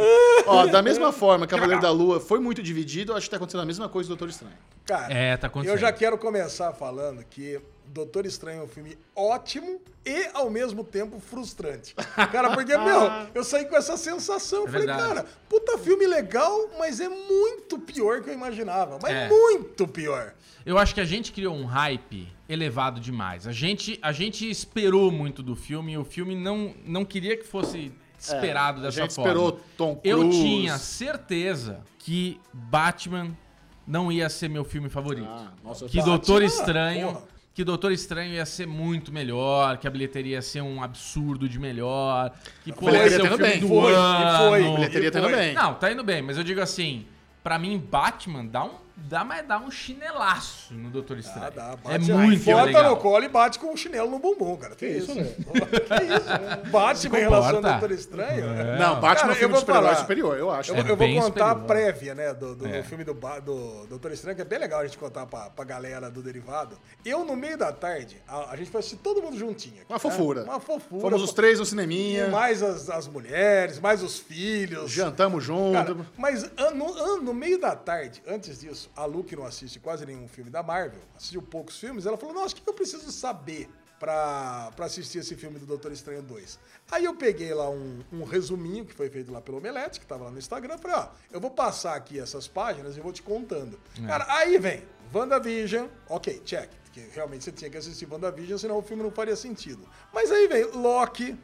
Ó, da mesma forma, Cavaleiro da Lua foi muito dividido, eu acho que tá acontecendo a mesma coisa do Doutor Estranho. Cara, É, tá acontecendo. eu já quero começar falando que Doutor Estranho é um filme ótimo e, ao mesmo tempo, frustrante. Cara, porque, meu, eu saí com essa sensação. Eu É falei, verdade. cara, puta filme legal, mas é muito pior que eu imaginava. Mas É. muito pior. Eu acho que a gente criou um hype elevado demais. A gente, a gente esperou muito do filme e o filme não, não queria que fosse esperado a dessa gente forma. esperou Tom Eu Cruise. tinha certeza que Batman não ia ser meu filme favorito. Ah, nossa, que Batman, Doutor Estranho, porra. Que Doutor Estranho ia ser muito melhor, que a bilheteria ia ser um absurdo de melhor, que pô, ia bilheteria ser o tá filme do. Foi, e ano. foi. A bilheteria tá indo Foi. bem. Não, tá indo bem, mas eu digo assim, pra mim Batman dá um dá mas dá um chinelaço no Doutor Estranho. Ah, dá, é bate- muito Bota legal. no colo e bate com o chinelo no bumbum, cara. Que, isso, né? que isso? Bate em relação ao. Doutor Estranho. Não, é um eu filme vou de super-herói falar. superior, eu acho. Eu, É eu vou contar a superior. prévia, né, do, do, É. do filme do, do Doutor Estranho, que é bem legal a gente contar pra, pra galera do Derivado. Eu, no meio da tarde, a, a gente foi assistir todo mundo juntinho. Uma né? fofura. Uma fofura. Fomos os três no cineminha, Mais as, as mulheres, mais os filhos. jantamos junto. Cara, mas an- no, an- no meio da tarde, antes disso, a Lu, que não assiste quase nenhum filme da Marvel, assistiu poucos filmes, ela falou: Nossa, o que eu preciso saber pra, pra assistir esse filme do Doutor Estranho 2? Aí eu peguei lá um, um resuminho que foi feito lá pelo Omelete, que tava lá no Instagram, falei: Ó, eu vou passar aqui essas páginas e vou te contando. Cara, aí vem WandaVision, ok, check. Que realmente você tinha que assistir WandaVision, senão o filme não faria sentido. Mas aí vem Loki,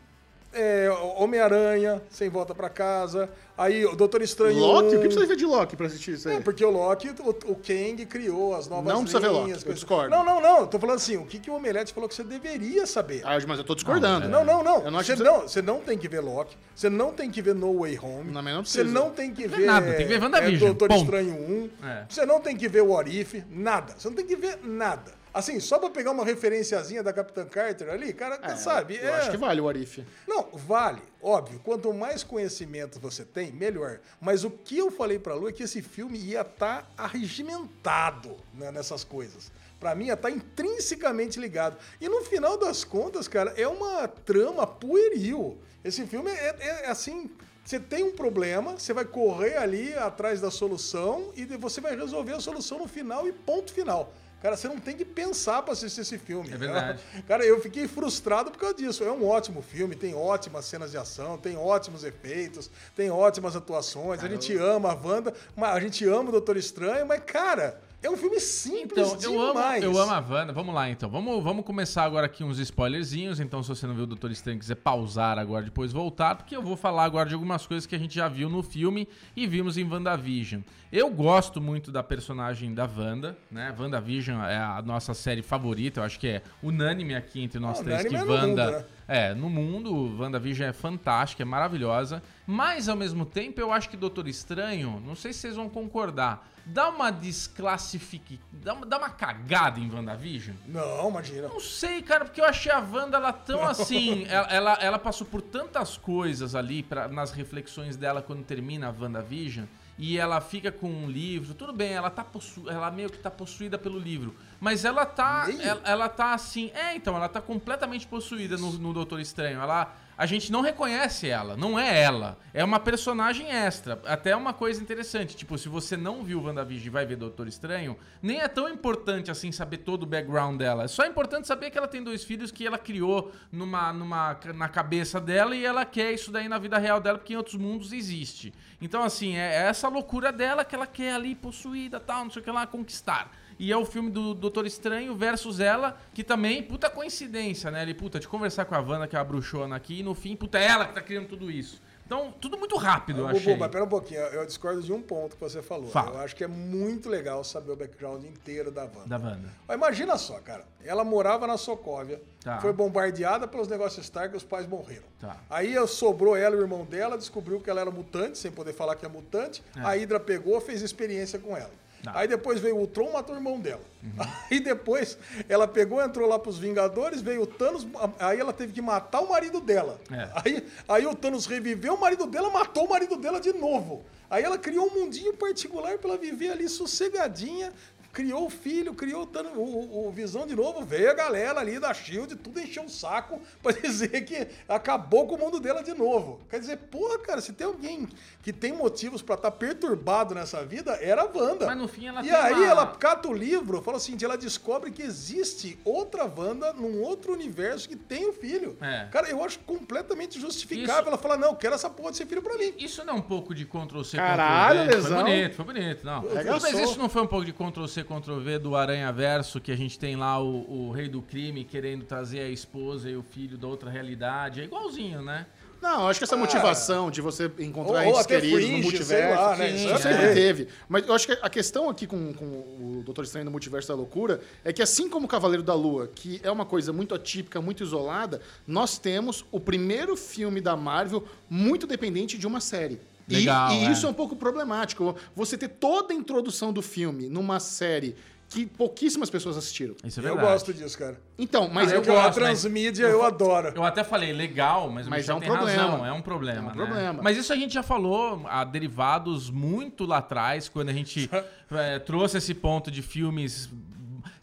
é, Homem-Aranha, Sem Volta pra Casa. Aí o Doutor Estranho. Loki? O que 1. precisa ver de Loki pra assistir isso aí? É, porque o Loki, o, o Kang criou as novas Não precisa ver Loki, eu discordo. Não, não, não. Eu tô falando assim, o que, que o Omelete falou que você deveria saber. Ah, mas eu tô discordando. Não, não, não. Eu não acho você, não, você não tem que ver Loki. Você não tem que ver No Way Home. Não, mas não você precisa. não tem que Não é ver. nada, tem que ver WandaVision, É, Doutor ponto. Estranho 1. É. Você não tem que ver o Orif. Nada. Você não tem que ver nada. Assim, só pra pegar uma referenciazinha da Capitã Carter ali, cara, É, sabe? Eu é- acho que vale o Arif. não, vale, óbvio. Quanto mais conhecimento você tem, melhor. Mas o que eu falei pra Lu é que esse filme ia estar arregimentado né, nessas coisas. Pra mim, ia estar intrinsecamente ligado. E no final das contas, cara, é uma trama pueril. Esse filme é, é- é assim. Você tem um problema, você vai correr ali atrás da solução e você vai resolver a solução no final e ponto final. Cara, você não tem que pensar pra assistir esse filme. É verdade. Cara, eu fiquei frustrado por causa disso. É um ótimo filme, tem ótimas cenas de ação, tem ótimos efeitos, tem ótimas atuações. A gente ama a Wanda, a gente ama o Doutor Estranho, mas, cara, é um filme simples Então, eu amo, demais. eu amo a Wanda. Vamos lá, então. Vamos, vamos começar agora aqui uns spoilerzinhos. Então, se você não viu o Doutor Estranho quiser pausar agora depois voltar, porque eu vou falar agora de algumas coisas que a gente já viu no filme e vimos em WandaVision. Eu gosto muito da personagem da Wanda, né? WandaVision é a nossa série favorita. Eu acho que é unânime aqui entre nós Ah, três que é Wanda... mundo, né? É, no mundo, WandaVision é fantástica, é maravilhosa. Mas, ao mesmo tempo, eu acho que Doutor Estranho, não sei se vocês vão concordar, dá uma desclassifique... Dá uma, dá uma cagada em WandaVision? Não, imagina. Não sei, cara, porque eu achei a Wanda ela tão assim. ela, ela, ela passou por tantas coisas ali pra, nas reflexões dela quando termina a WandaVision. E ela fica com um livro. Tudo bem, ela tá possu ela meio que tá possuída pelo livro. Mas ela tá. Ela, ela tá assim. É, então, ela tá completamente possuída no, no Doutor Estranho. Ela. A gente não reconhece ela, não é ela. É uma personagem extra. Até uma coisa interessante, tipo, se você não viu WandaVision e vai ver Doutor Estranho, nem é tão importante assim saber todo o background dela. É só importante saber que ela tem dois filhos que ela criou numa, numa, na cabeça dela e ela quer isso daí na vida real dela, porque em outros mundos existe. Então, assim, é é essa loucura dela que ela quer ali, possuída, tal, não sei o que lá, conquistar. E é o filme do Doutor Estranho versus ela, que também, puta coincidência, né? Ele, puta, de conversar com a Wanda, que é a bruxona aqui, e no fim, puta, é ela que tá criando tudo isso. Então, tudo muito rápido, eu achei. mas pera um pouquinho, eu discordo de um ponto que você falou. Fala. Eu acho que é muito legal saber o background inteiro da Wanda. Da Wanda. Imagina só, cara. Ela morava na Sokovia, Tá. foi bombardeada pelos negócios Stark e os pais morreram. Tá. Aí sobrou ela e o irmão dela, descobriu que ela era mutante, sem poder falar que é mutante. A Hydra pegou, fez experiência com ela. Tá. Aí depois veio o Ultron, matou o irmão dela. Aí depois ela pegou, entrou lá pros Vingadores, veio o Thanos, aí ela teve que matar o marido dela. É. Aí, aí o Thanos reviveu o marido dela, matou o marido dela de novo. Aí ela criou um mundinho particular pra ela viver ali sossegadinha, criou o filho, criou o, o, o- Visão de novo, veio a galera ali da SHIELD, tudo encheu o saco pra dizer que acabou com o mundo dela de novo. Quer dizer, porra, cara, se tem alguém que tem motivos pra estar perturbado nessa vida, era a Wanda. Mas no fim ela E aí uma- ela cata o livro, fala assim, ela descobre que existe outra Wanda num outro universo que tem o filho. É. Cara, eu acho completamente justificável. Isso- Ela fala, não, eu quero essa porra de ser filho pra mim. Isso não é um pouco de Ctrl-C, Caralho, Ctrl-V? lesão. Foi bonito, foi bonito. Não. Mas isso não foi um pouco de Ctrl-C, Ctrl-V do Aranha Verso, que a gente tem lá o, o rei do crime querendo trazer a esposa e o filho da outra realidade. É igualzinho, né? Não, eu acho que essa motivação de você encontrar Ou- ou entes queridos Fringe, no sei multiverso, lá, né? sim, isso é. sempre teve. Mas eu acho que a questão aqui com, com o Doutor Estranho no Multiverso da Loucura é que assim como o Cavaleiro da Lua, que é uma coisa muito atípica, muito isolada, nós temos o primeiro filme da Marvel muito dependente de uma série. E- Legal, e é. isso é um pouco problemático. Você ter toda a introdução do filme numa série que pouquíssimas pessoas assistiram. Isso é eu verdade. gosto disso, cara. Então, mas Ah, eu, eu Porque a gosto, mas- transmídia eu adoro. Eu até falei legal, mas, Mas é um tem problema. razão, é um problema. É um né? problema. Mas isso a gente já falou a derivados muito lá atrás, quando a gente eh, trouxe esse ponto de filmes.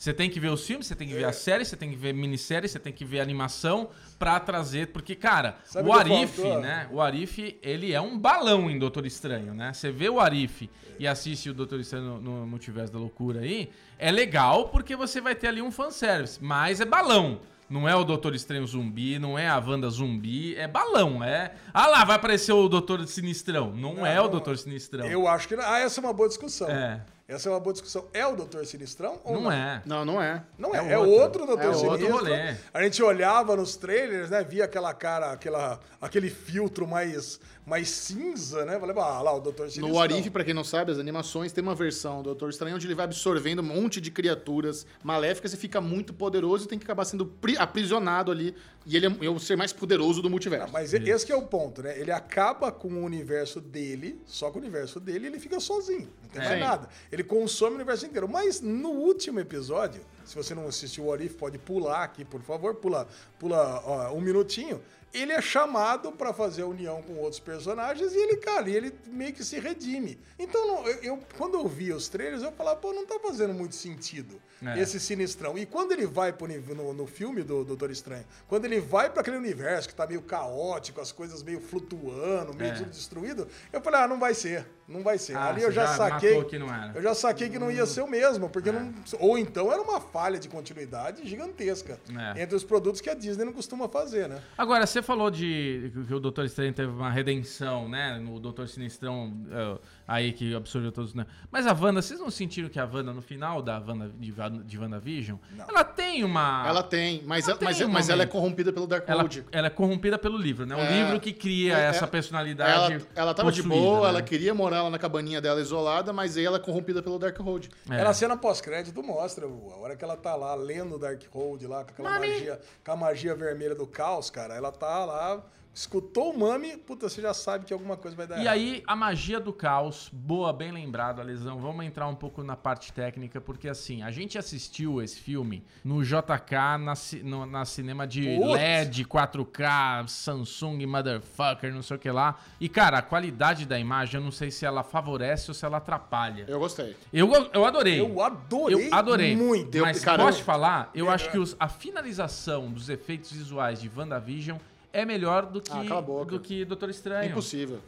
Você tem que ver os filmes, você tem que ver a série, você tem que ver minissérie, você tem que ver animação pra trazer. Porque, cara, Sabe o Arif, né? O Arif, ele é um balão em Doutor Estranho, né? Você vê o Arif e assiste o Doutor Estranho no, no Multiverso da Loucura aí, é legal porque você vai ter ali um fanservice, mas é balão. Não é o Doutor Estranho zumbi, não é a Wanda zumbi, é balão, é... Ah lá, vai aparecer o Doutor Sinistrão. Não, é o não, Doutor Sinistrão. Eu acho que. Ah, essa é uma boa discussão. É. Essa é uma boa discussão. É o Doutor Sinistrão ou Não é. Não, não é. Não É é, é, outro. outro Doutor É outro Sinistro. rolê. A gente olhava nos trailers, né? Via aquela cara, aquela, aquele filtro mais, mais cinza, né? Falei, ah, lá, o Doutor Sinistro. No Arif, pra quem não sabe, as animações tem uma versão do Doutor Estranho onde ele vai absorvendo um monte de criaturas maléficas e fica muito poderoso e tem que acabar sendo pri- aprisionado ali. E ele é, é o ser mais poderoso do multiverso. Ah, Mas esse que é o ponto, né? Ele acaba com o universo dele, só com o universo dele, ele fica sozinho. Não tem É. mais nada. Ele consome o universo inteiro. Mas no último episódio, se você não assistiu o Arif, pode pular aqui, por favor, pula, pula ó, um minutinho. Ele é chamado pra fazer a união com outros personagens e ele, cara, ele meio que se redime. Então, não, eu, eu- quando eu via os trailers, eu falava, pô, não tá fazendo muito sentido É. esse sinistrão. E quando ele vai pro, no, no filme do Doutor Estranho, quando ele vai pra aquele universo que tá meio caótico, as coisas meio flutuando, meio É. tudo destruído, eu falei, ah, não vai ser, não vai ser. Ah, Ali eu já, já saquei. que não era. Eu já saquei que não ia ser o mesmo, porque não. Ou então era uma falha de continuidade gigantesca É. entre os produtos que a Disney não costuma fazer, né? Agora, você falou de que o Doutor Estranho teve uma redenção, né? No Doutor Sinistrão é, aí que absorveu todos, né? Mas a Wanda, vocês não sentiram que a Wanda, no final da Wanda, de, de WandaVision, ela tem uma... Ela tem, mas, Ela ela, mas, tem um mas ela é corrompida pelo ela, Darkhold. ela é corrompida pelo livro, né? O É. livro que cria É, essa é. personalidade Ela, ela tava de possuída, boa, né? ela queria morar lá na cabaninha dela isolada, mas aí ela é corrompida pelo Darkhold. É. Ela, a cena pós-crédito mostra a hora que ela tá lá lendo Darkhold lá, com aquela Mami. magia, com a magia vermelha do caos, cara. Ela tá lá, escutou o Mami, puta, você já sabe que alguma coisa vai dar E errado. aí, a magia do caos, boa, bem lembrado, Alesão. Vamos entrar um pouco na parte técnica, porque assim, a gente assistiu esse filme no JK, na, no- na cinema de Putz. LED, 4K, Samsung, motherfucker, não sei o que lá. E, cara, a qualidade da imagem, eu não sei se ela favorece ou se ela atrapalha. Eu gostei. Eu, eu adorei. Eu adorei, Eu adorei. muito. Eu- Mas cara, posso eu- te falar? Eu É. acho que os- a finalização dos efeitos visuais de WandaVision é melhor do que, Ah, cala a boca. do que Doutor É Estranho. impossível.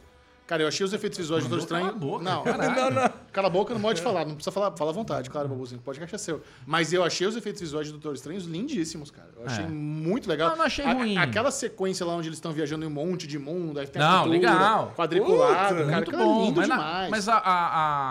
Cara, eu achei os efeitos visuais do Doutor Estranho. calar a boca, não, caralho. Não, não. Cala a boca, não pode falar. Não precisa falar. Fala à vontade, claro, babuzinho. Pode é seu. Mas eu achei os efeitos visuais do Doutor Estranho lindíssimos, cara. Eu achei É. muito legal. Não, não achei A- ruim. aquela sequência lá onde eles estão viajando em um monte de mundo, aí tem Não, a cultura, legal. quadriculado, Puta, cara. Muito aquilo é bom, lindo mas, na- demais. mas a, a-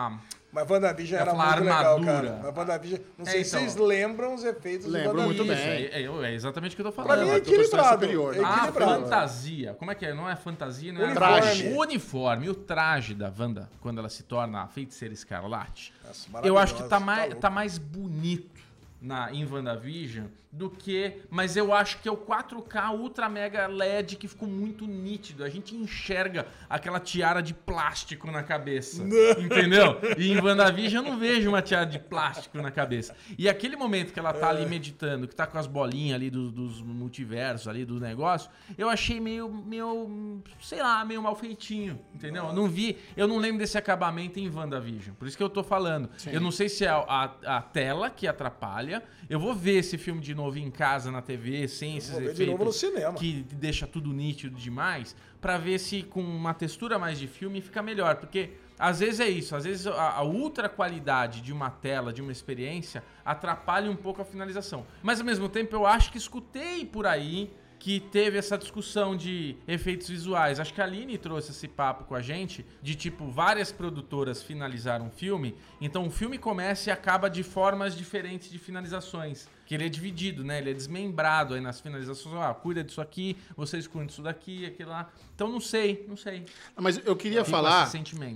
a- Mas WandaVision era muito legal, armadura. cara. Mas WandaVision, não É, sei se então. vocês lembram os efeitos Lembro do muito WandaVision. bem. Isso, é, é- é exatamente o que eu tô Pra falando. mim é equilibrado. superior, né? Ah, equilibrado. fantasia. Como é que é? Não é fantasia, não é Uniforme. Traje. O uniforme, o traje da Wanda, quando ela se torna a feiticeira escarlate, Nossa, eu acho que tá mais, louco. tá mais bonito. Na, em WandaVision do que. Mas eu acho que é o 4K Ultra Mega LED que ficou muito nítido. A gente enxerga aquela tiara de plástico na cabeça. Entendeu? E em WandaVision eu não vejo uma tiara de plástico na cabeça. E aquele momento que ela tá ali meditando, que tá com as bolinhas ali do- dos multiversos ali do negócio, eu achei meio, meio, sei lá, meio mal feitinho, entendeu? Eu não vi, eu não lembro desse acabamento em WandaVision. Por isso que eu tô falando. Eu não sei se é a, a- a tela que atrapalha. Eu vou ver esse filme de novo em casa, na TV, sem esses Vou ver de efeitos novo no cinema. que deixa tudo nítido demais, pra ver se com uma textura mais de filme fica melhor, porque às vezes é isso, às vezes a, a ultra qualidade de uma tela, de uma experiência, atrapalha um pouco a finalização. Mas ao mesmo tempo eu acho que escutei por aí que teve essa discussão de efeitos visuais. Acho que a Aline trouxe esse papo com a gente, de tipo, várias produtoras finalizaram um filme, então o filme começa e acaba de formas diferentes de finalizações. Que ele é dividido, né? Ele é desmembrado aí nas finalizações. Ah, cuida disso aqui, vocês cuidam disso daqui, aquilo lá. Então não sei, não sei. Mas eu queria Fico falar.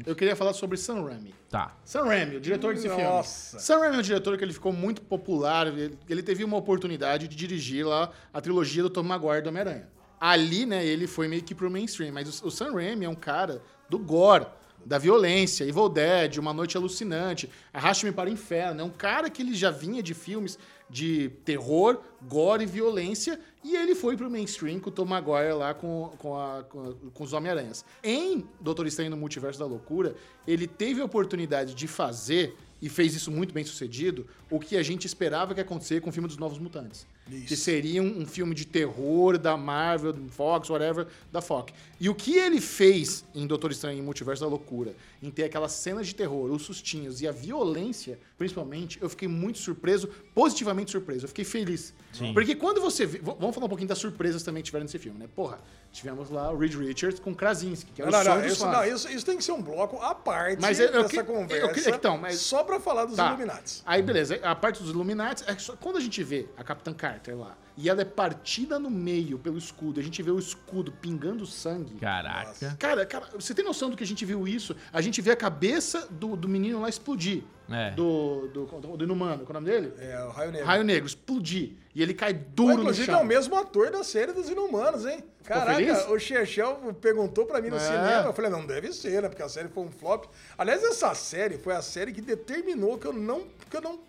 Eu queria falar sobre Sam Raimi. Tá. Sam Raimi, o diretor desse Nossa. filme. Sam Raimi é um diretor que ele ficou muito popular. Ele, ele teve uma oportunidade de dirigir lá a trilogia do Tom Maguire do Homem-Aranha. Ali, né, ele foi meio que pro mainstream. Mas o, o Sam Raimi é um cara do gore, da violência, Evil Dead, Uma Noite Alucinante, Arraste-me para o Inferno. É um cara que ele já vinha de filmes de terror, gore e violência. E ele foi pro mainstream com o Tom Maguire lá com, com, a- com a- com os Homem-Aranhas. Em Doutor Estranho no Multiverso da Loucura, ele teve a oportunidade de fazer, e fez isso muito bem sucedido, o que a gente esperava que acontecer com o filme dos Novos Mutantes. Isso. Que seria um, um filme de terror da Marvel, do Fox, whatever, da Fox. E o que ele fez em Doutor Estranho em Multiverso da Loucura, em ter aquelas cenas de terror, os sustinhos e a violência, principalmente, eu fiquei muito surpreso, positivamente surpreso. Eu fiquei feliz. Sim. Porque quando você vê. Vamos falar um pouquinho das surpresas também que tiveram nesse filme, né? Porra, tivemos lá o Reed Richards com Krasinski, que é o Não, não, sonho não, dos isso, não isso, isso tem que ser um bloco à parte Mas eu- eu dessa eu conversa. que- então, mas- Só pra falar dos Tá. Illuminati. Aí, beleza. A parte dos Illuminati, é que quando a gente vê a Capitã Carter lá, e ela é partida no meio pelo escudo, a gente vê o escudo pingando sangue. Caraca. Cara, cara, você tem noção do que a gente viu isso? A gente vê a cabeça do, do menino lá explodir. É. Do, do, do inumano, qual é o nome dele? É, o Raio Negro. Raio Negro, explodir. E ele cai Mas, duro no inclusive, chão. é o mesmo ator da série dos Inumanos, hein? Caraca, feliz? o Chechel perguntou pra mim no É. cinema. Eu falei, não, deve ser, né? Porque a série foi um flop. Aliás, essa série foi a série que determinou que eu não. Que eu não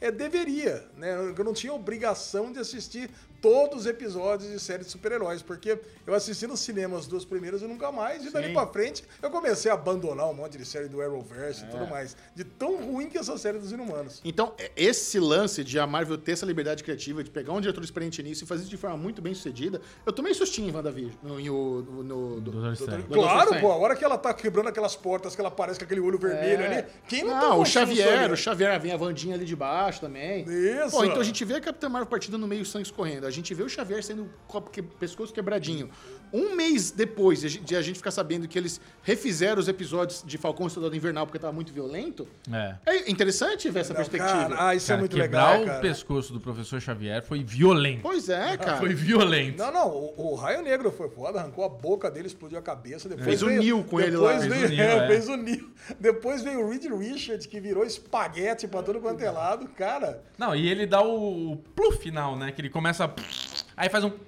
é, deveria, né? Eu não tinha obrigação de assistir todos os episódios de série de super-heróis, porque eu assisti no cinema as duas primeiras e nunca mais, e dali Sim. pra frente eu comecei a abandonar um monte de série do Arrowverse É. e tudo mais. De tão ruim que é essa série dos Inumanos. Então, é- esse lance de a Marvel ter essa liberdade criativa, de pegar um diretor experiente nisso e fazer isso de forma muito bem sucedida, eu tomei sustinho em WandaVision, no, em o- no, no- do- Doutor Estranho. Doutor Claro, pô, a hora que ela tá quebrando aquelas portas, que ela aparece com aquele olho vermelho É. ali, quem não, Não, tomou o Xavier, o Xavier, vem a Vandinha ali de baixo também. Isso. Pô, então a gente vê a Capitã Marvel partida no meio sangue escorrendo. A gente vê o Xavier sendo o que- pescoço quebradinho. Um mês depois de a gente- de a gente ficar sabendo que eles refizeram os episódios de Falcão e Soldado Invernal porque tava muito violento, É. é interessante ver essa Não, perspectiva. cara, ah, isso Cara, é muito quebrar legal, o cara. pescoço do professor Xavier foi violento. Pois é, cara. Foi violento. Não, não, o, o Raio Negro foi foda, arrancou a boca dele, explodiu a cabeça, depois Fez o veio, Neo com ele depois lá. Veio, Fez o Neo, é, é. fez o Neo. Depois veio o Reed Richards, que virou espaguete pra todo quanto é lado, cara. Não, e ele dá o, o pluf final, né? Que ele começa. a- Aí faz um.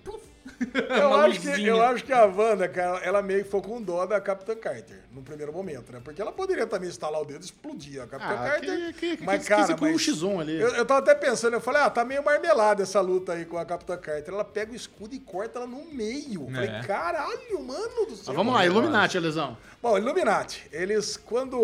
Eu acho, que, eu acho que a Wanda, cara, ela meio que ficou com dó da Capitã Carter, no primeiro momento, né? Porque ela poderia também instalar o dedo e explodir a Capitã Ah, Carter. que- que- mas, que- cara, que mas... um X1 ali. Eu, eu tava até pensando, eu falei, ah, tá meio marmelada essa luta aí com a Capitã Carter. Ela pega o escudo e corta ela no meio. Eu Falei, É. caralho, mano do céu. Mas vamos lá, Illuminati, Alesão. Bom, Illuminati, eles, quando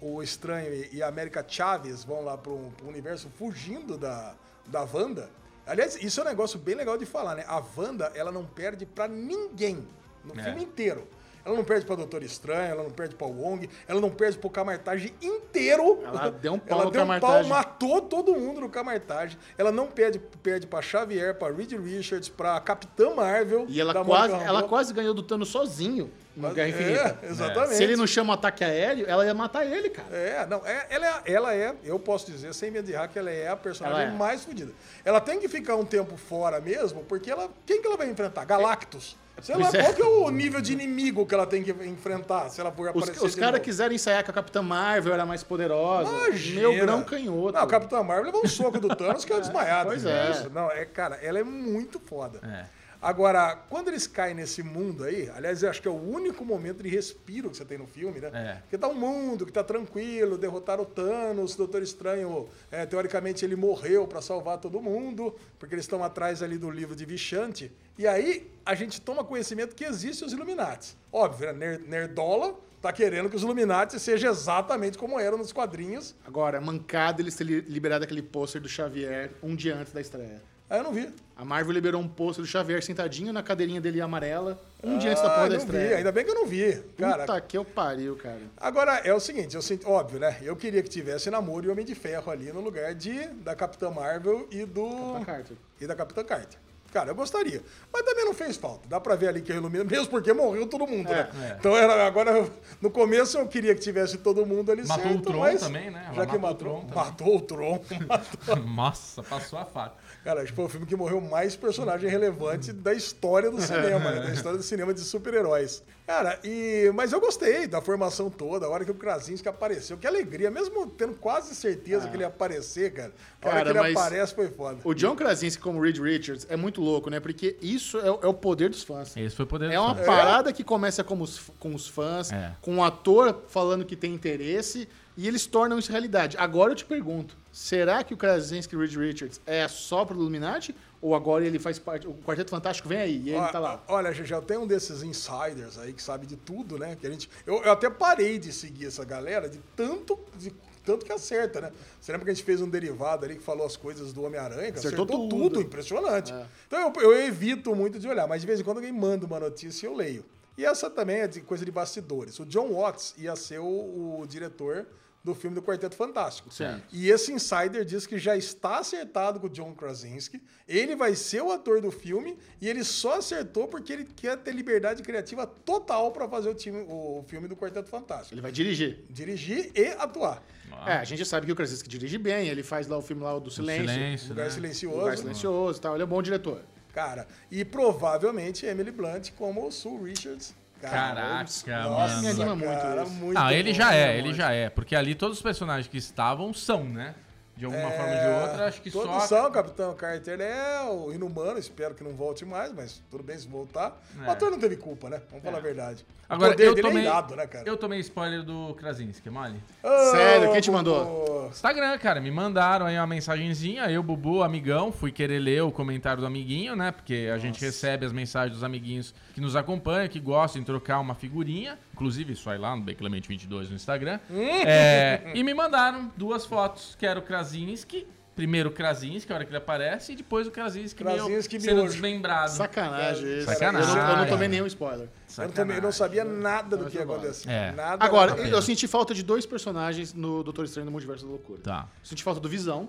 o Estranho e- e a América Chaves vão lá pro, pro universo fugindo da, da Wanda, aliás, isso é um negócio bem legal de falar, né? A Wanda, ela não perde pra ninguém no É. filme inteiro. Ela não perde pra Doutor Estranho, ela não perde pra Wong, ela não perde pro Camartage inteiro. Ela deu um pau Ela deu um pau, matou todo mundo no Camartage. Ela não perde, perde pra Xavier, pra Reed Richards, pra Capitã Marvel. E ela quase, ela quase ganhou do Thanos sozinho no Guerra Infinita. É, exatamente. Se ele não chama o ataque aéreo, ela ia matar ele, cara. É, não, é, ela, é, ela é, eu posso dizer, sem medo de que ela é a personagem Ela é. mais fodida. Ela tem que ficar um tempo fora mesmo, porque ela. Quem que ela vai enfrentar? Galactus. Sei lá, é. qual que é o nível de inimigo que ela tem que enfrentar se ela for Os, aparecer os de caras novo? quiseram ensaiar que a Capitã Marvel era mais poderosa. Imagina. Meu grão canhoto. Não, o Capitão Marvel levou um soco do Thanos que é desmaiado. Pois é. Isso. Não, é, cara, ela é muito foda. É. Agora, quando eles caem nesse mundo aí, aliás, eu acho que é o único momento de respiro que você tem no filme, né? É. Porque tá um mundo que tá tranquilo, derrotaram o Thanos, o Doutor Estranho, é, teoricamente ele morreu pra salvar todo mundo, porque eles estão atrás ali do livro de Vichante. E aí a gente toma conhecimento que existem os Illuminati. Óbvio, né? Ner- Nerdola tá querendo que os Illuminati sejam exatamente como eram nos quadrinhos. Agora, mancada eles terem liberado aquele pôster do Xavier um dia antes da estreia. Aí eu não vi. A Marvel liberou um pôster do Xavier sentadinho na cadeirinha dele amarela um dia antes da Ah, porra da não vi. estreia. Ainda bem que eu não vi. Cara, Puta que eu pariu, cara. Agora, é o seguinte, eu sinto, óbvio, né? Eu queria que tivesse namoro e Homem de Ferro ali no lugar de da Capitã Marvel e do. Capitã Carter. E da Capitã Carter. Cara, eu gostaria. Mas também não fez falta. Dá pra ver ali que a Ilumina, mesmo porque morreu todo mundo, né? É. Então era, agora, eu- no começo eu queria que tivesse todo mundo ali Matou certo, o Tron mas também, né? Ela Já que matou o matou, Tron também. matou o Tron. matou- Nossa, passou a faca. Cara, acho que foi o filme que morreu mais personagem relevante da história do cinema, né? Da história do cinema de super-heróis. Cara, e... mas eu gostei da formação toda, a hora que o Krasinski apareceu. Que alegria, mesmo tendo quase certeza que ele ia aparecer, cara. A hora Cara, que ele aparece foi foda. O John Krasinski como Reed Richards é muito louco, né? Porque isso é, o- é o poder dos fãs. Esse foi o poder É do uma fã. parada que começa com os, com os fãs, É. com o ator falando que tem interesse, e eles tornam isso realidade. Agora eu te pergunto, será que o Krasinski Reed Richards é só pro Illuminati? Ou agora ele faz parte... O Quarteto Fantástico vem aí, e ele Ó, tá lá. Olha, já tem um desses insiders aí que sabe de tudo, né? Que a gente, eu, eu até parei de seguir essa galera de tanto, de tanto que acerta, né? Você lembra que a gente fez um derivado ali que falou as coisas do Homem-Aranha? Acertou Acertou, tudo. tudo. impressionante. É. Então eu, eu evito muito de olhar, mas de vez em quando alguém manda uma notícia e eu leio. E essa também é de coisa de bastidores. O John Watts ia ser o, o diretor do filme do Quarteto Fantástico. Certo. E esse insider diz que já está acertado com o John Krasinski. Ele vai ser o ator do filme e ele só acertou porque ele quer ter liberdade criativa total para fazer o, time, o filme do Quarteto Fantástico. Ele vai dirigir. Dirigir e atuar. É, a gente já sabe que o Krasinski dirige bem, ele faz lá o filme lá o do Silêncio. silêncio, Lugar né? silencioso. Lugar Silencioso e tal. Ele é um bom diretor. Cara, e provavelmente Emily Blunt como o Sue Richards. Caraca, nossa, mano. Me anima muito cara, muito Ah, ele bom, já é, ele já é. Porque ali todos os personagens que estavam são, né? De alguma forma ou de outra, acho que É, Todos só. são, Capitão Carter é o inumano, espero que não volte mais, mas tudo bem se voltar. É. O ator não teve culpa, né? Vamos falar a verdade. Agora, o poder eu dele tomei, é irado, né, cara? eu tomei spoiler do Krasinski, é mole? Sério, quem te mandou? Instagram, cara, me mandaram aí uma mensagenzinha, eu, Bubu, amigão, fui querer ler o comentário do amiguinho, né? Porque a gente recebe as mensagens dos amiguinhos que nos acompanham, que gostam de trocar uma figurinha. Inclusive, isso aí lá no Beclemente22 no Instagram. É, e me mandaram duas fotos, que era o Krasinski, primeiro o Krasinski, a hora que ele aparece, e depois o Krasinski, Krasinski meio sendo desmembrado. Sacanagem isso. Sacanagem. Eu não, eu não tomei nenhum spoiler. Eu, também, eu não sabia nada do que ia acontecer. É. Nada. Agora, eu senti falta de dois personagens no Doutor Estranho no Multiverso da Loucura. Tá. Senti falta do Visão,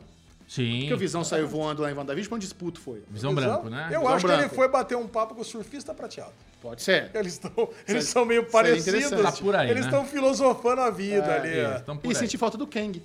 Sim. porque o Visão saiu voando lá em WandaVision, pra onde disputa foi? Visão Visão? branco, né? Eu Visão acho que ele branco. foi bater um papo com o surfista prateado. Pode ser. Eles estão eles Seria- são meio seria parecidos. Tá por aí, eles né? estão filosofando a vida É, ali. por E aí. senti falta do Kang.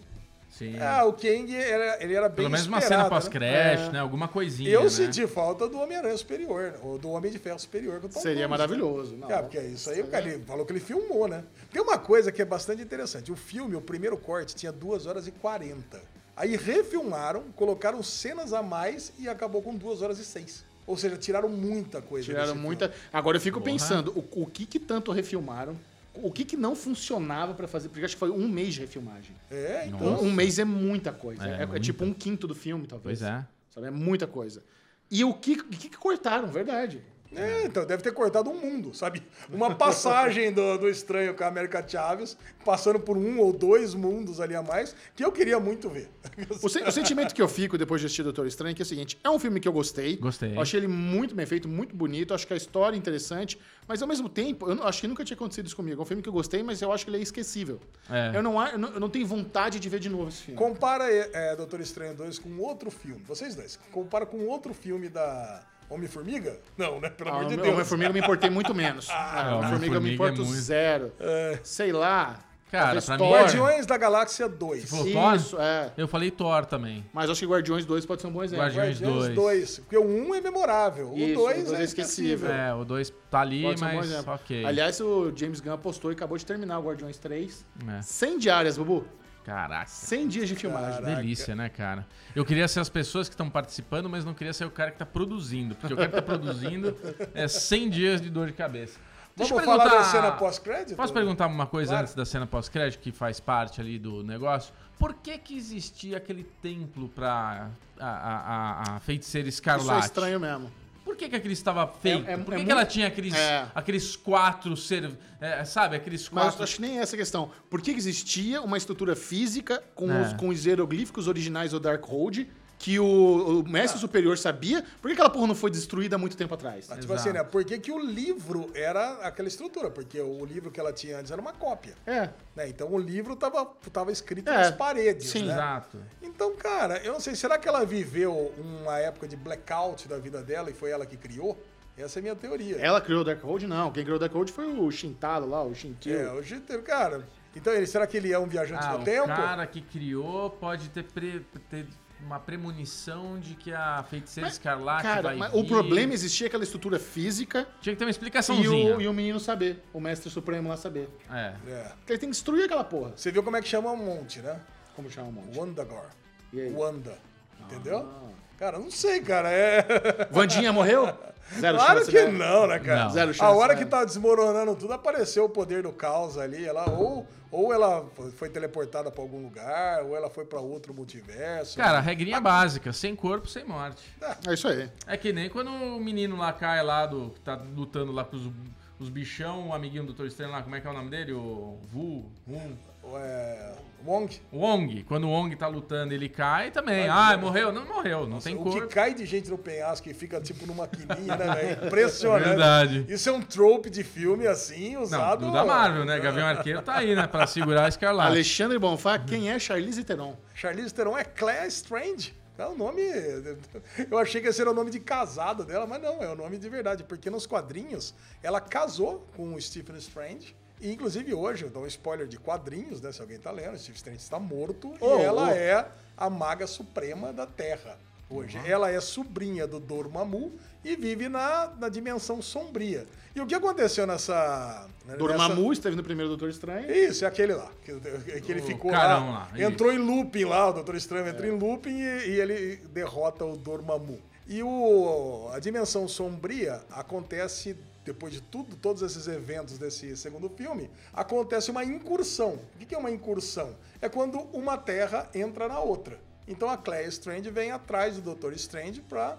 Sim. Ah, o Kang, era, ele era bem Pelo menos uma cena né? pós-crédito, É. né? Alguma coisinha. Eu né? senti falta do Homem-Aranha Superior, né? ou do Homem de Ferro Superior. Que Tom Seria Cruise, maravilhoso. Né? Não, Cara, porque é isso aí, o cara ele falou que ele filmou, né? Tem uma coisa que é bastante interessante. O filme, o primeiro corte, tinha 2 horas e 40. Aí refilmaram, colocaram cenas a mais e acabou com 2 horas e 6. Ou seja, tiraram muita coisa. Tiraram muita. filme. Agora eu fico pensando, o, o que que tanto refilmaram? O que que não funcionava pra fazer? Porque acho que foi um mês de refilmagem. É, então. Nossa. Um, um mês é muita coisa. É, É, é muita. tipo um quinto do filme, talvez. Pois é. Sabe? É muita coisa. E o que, o que, que cortaram, verdade? É, então deve ter cortado um mundo, sabe? Uma passagem do, do estranho com a América Chaves, passando por um ou dois mundos ali a mais, que eu queria muito ver. O, sen- o sentimento que eu fico depois de assistir Doutor Estranho é que é o seguinte: é um filme que eu gostei. Gostei. Eu achei ele muito bem feito, muito bonito. Acho que a história é interessante. Mas ao mesmo tempo, eu não- acho que nunca tinha acontecido isso comigo. É um filme que eu gostei, mas eu acho que ele é esquecível. É. Eu, não, eu, não, eu não tenho vontade de ver de novo esse filme. Compara é, Doutor Estranho 2 com outro filme. Vocês dois. Compara com outro filme da Homem-Formiga? Não, né? Pelo Ah, amor de Deus. Homem-Formiga eu me importei muito menos. é, Ah, Homem-Formiga eu me é importo muito- zero. Sei lá. Cara, pra Thor. mim. Guardiões da Galáxia 2. Você falou Thor? Isso, é. Eu falei Thor também. Mas acho que Guardiões 2 pode ser um bom exemplo. Guardiões Guardiões 2. 2. Porque o 1 é memorável. O Isso, 2 o dois é é esquecível. É, o 2 tá ali, Pode ser um bom mas exemplo. ok. Aliás, o James Gunn apostou e acabou de terminar o Guardiões 3. É. 100 diárias, Bubu. Caraca. 100 dias de filmagem. Caraca. Delícia, né, cara? Eu queria ser as pessoas que estão participando, mas não queria ser o cara que tá produzindo. Porque o cara que tá produzindo é 100 dias de dor de cabeça. Deixa Vamos eu falar da perguntar- cena pós-crédito? Posso perguntar uma coisa Claro. antes da cena pós-crédito, que faz parte ali do negócio? Por que que existia aquele templo pra a, a, a, a feiticeira Isso escarlate? é estranho mesmo. Por que, que aquele estava feito? É- é- Por que, é que muito- ela tinha aqueles, É. aqueles quatro ser, é, sabe, aqueles Mas quatro... eu acho que nem essa a questão. Por que existia uma estrutura física com, É. os, com os hieroglíficos originais do Darkhold que o, o mestre superior sabia? Por que aquela porra não foi destruída há muito tempo atrás? Mas, tipo Exato. assim, né? Por que, que o livro era aquela estrutura? Porque o livro que ela tinha antes era uma cópia. É. Né? Então o livro tava, tava escrito É, nas paredes. sim. né? Exato. Então, cara, eu não sei, será que ela viveu uma época de blackout da vida dela e foi ela que criou? Essa é a minha teoria. Ela criou o Darkhold? Não. Quem criou o Darkhold foi o Shintaro lá, o Shinkill. É, o Júpiter, cara. Então, ele, será que ele é um viajante Ah, no o tempo? cara que criou pode ter, pre- ter uma premonição de que a feiticeira escarlate Cara, vai mas vir. o problema é existia aquela estrutura física Tinha que ter uma e explicaçãozinha. o, e o menino saber, o mestre supremo lá saber. É. É. Porque ele tem que destruir aquela porra. Você viu como é que chama o monte, né? Como chama o monte? Wandagor. E aí? Wanda. Entendeu? Ah. Cara, não sei, cara. É. Vandinha morreu? Zero Claro chance, que né? não, né, cara? Não. Zero a chance, hora né? que tá desmoronando tudo, apareceu o poder do caos ali. Ela, ou, ou ela foi teleportada pra algum lugar, ou ela foi pra outro multiverso. Cara, regrinha básica, sem corpo, sem morte. É isso aí. É que nem quando o menino lá cai lá do. que tá lutando lá com os, os bichão, o amiguinho do Doutor Estranho lá, como é que é o nome dele? O Vu, Vun. É, Wong. Wong. Quando o Wong tá lutando, ele cai também. Ah, morreu? Não morreu, não tem o corpo. que cai de gente no penhasco e fica tipo numa quininha, né, velho? Impressionante. Verdade. Isso é um trope de filme assim, Não, usado. do da Marvel, né? Gavião Arqueiro tá aí, né? Pra segurar a Escarlate. Alexandre Bonfá, quem é Charlize Theron? Charlize Theron é Claire Strange. É o nome. Eu achei que esse era o nome de casado dela, mas não, é o nome de verdade. Porque nos quadrinhos ela casou com o Stephen Strange. E inclusive hoje, eu dou um spoiler de quadrinhos, né? Se alguém tá lendo, o Stephen Strange está morto Oh, e ela oh. é a maga suprema da Terra. Hoje. Ela é sobrinha do Dormammu e vive na, na dimensão sombria. E o que aconteceu nessa. nessa- Dormammu esteve no primeiro Doutor Estranho. isso, é aquele lá. Que, que ele ficou carão lá. lá, entrou em looping lá, o Doutor Estranho entra em looping e, e ele derrota o Dormammu. E o, a dimensão sombria acontece, depois de tudo, todos esses eventos desse segundo filme, acontece uma incursão. O que é uma incursão? É quando uma terra entra na outra. Então a Claire Strange vem atrás do Doutor Strange para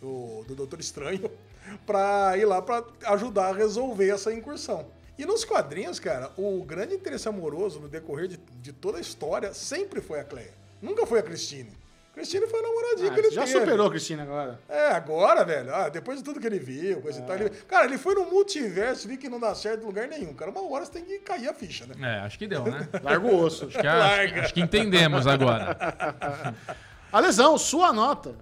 do, do Doutor Estranho pra ir lá pra ajudar a resolver essa incursão. E nos quadrinhos, cara, o grande interesse amoroso no decorrer de, de toda a história sempre foi a Claire. Nunca foi a Christine. Christine foi a namoradinha Ah, que ele já teve. superou a Cristina agora. É, agora, velho. Ah, depois de tudo que ele viu, coisa e tal. Ele... Cara, ele foi no multiverso, viu que não dá certo em lugar nenhum. Cara, uma hora você tem que cair a ficha, né? É, acho que deu, né? Larga o osso. Acho que, acho, Larga. acho que entendemos agora. Alesão, sua nota.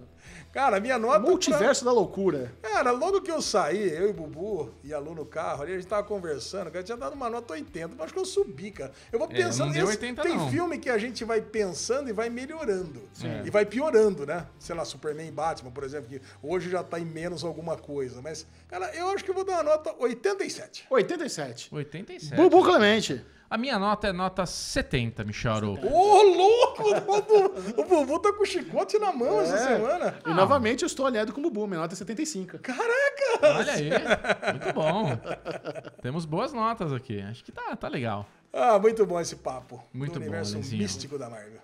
Cara, a minha nota. pra- Multiverso da loucura. Cara, logo que eu saí, eu e o Bubu e a Lu no carro ali, a gente tava conversando, cara, tinha dado uma nota 80, mas acho que eu subi, cara. Eu vou É, pensando não deu esse- 80 Tem não. filme que a gente vai pensando e vai melhorando. É. E vai piorando, né? Sei lá, Superman e Batman, por exemplo, que hoje já tá em menos alguma coisa. Mas, cara, eu acho que eu vou dar uma nota 87. 87. 87. Bubu Clemente. A minha nota é nota 70, Michel Arouca. Ô, louco! O Bubu- tá com o chicote na mão essa É. semana. E novamente eu estou alinhado com o Bubu, minha nota é 75. Caraca! Olha aí, muito bom. Temos boas notas aqui. Acho que tá, tá legal. Ah, muito bom esse papo. Muito bom, universo místico da Marvel.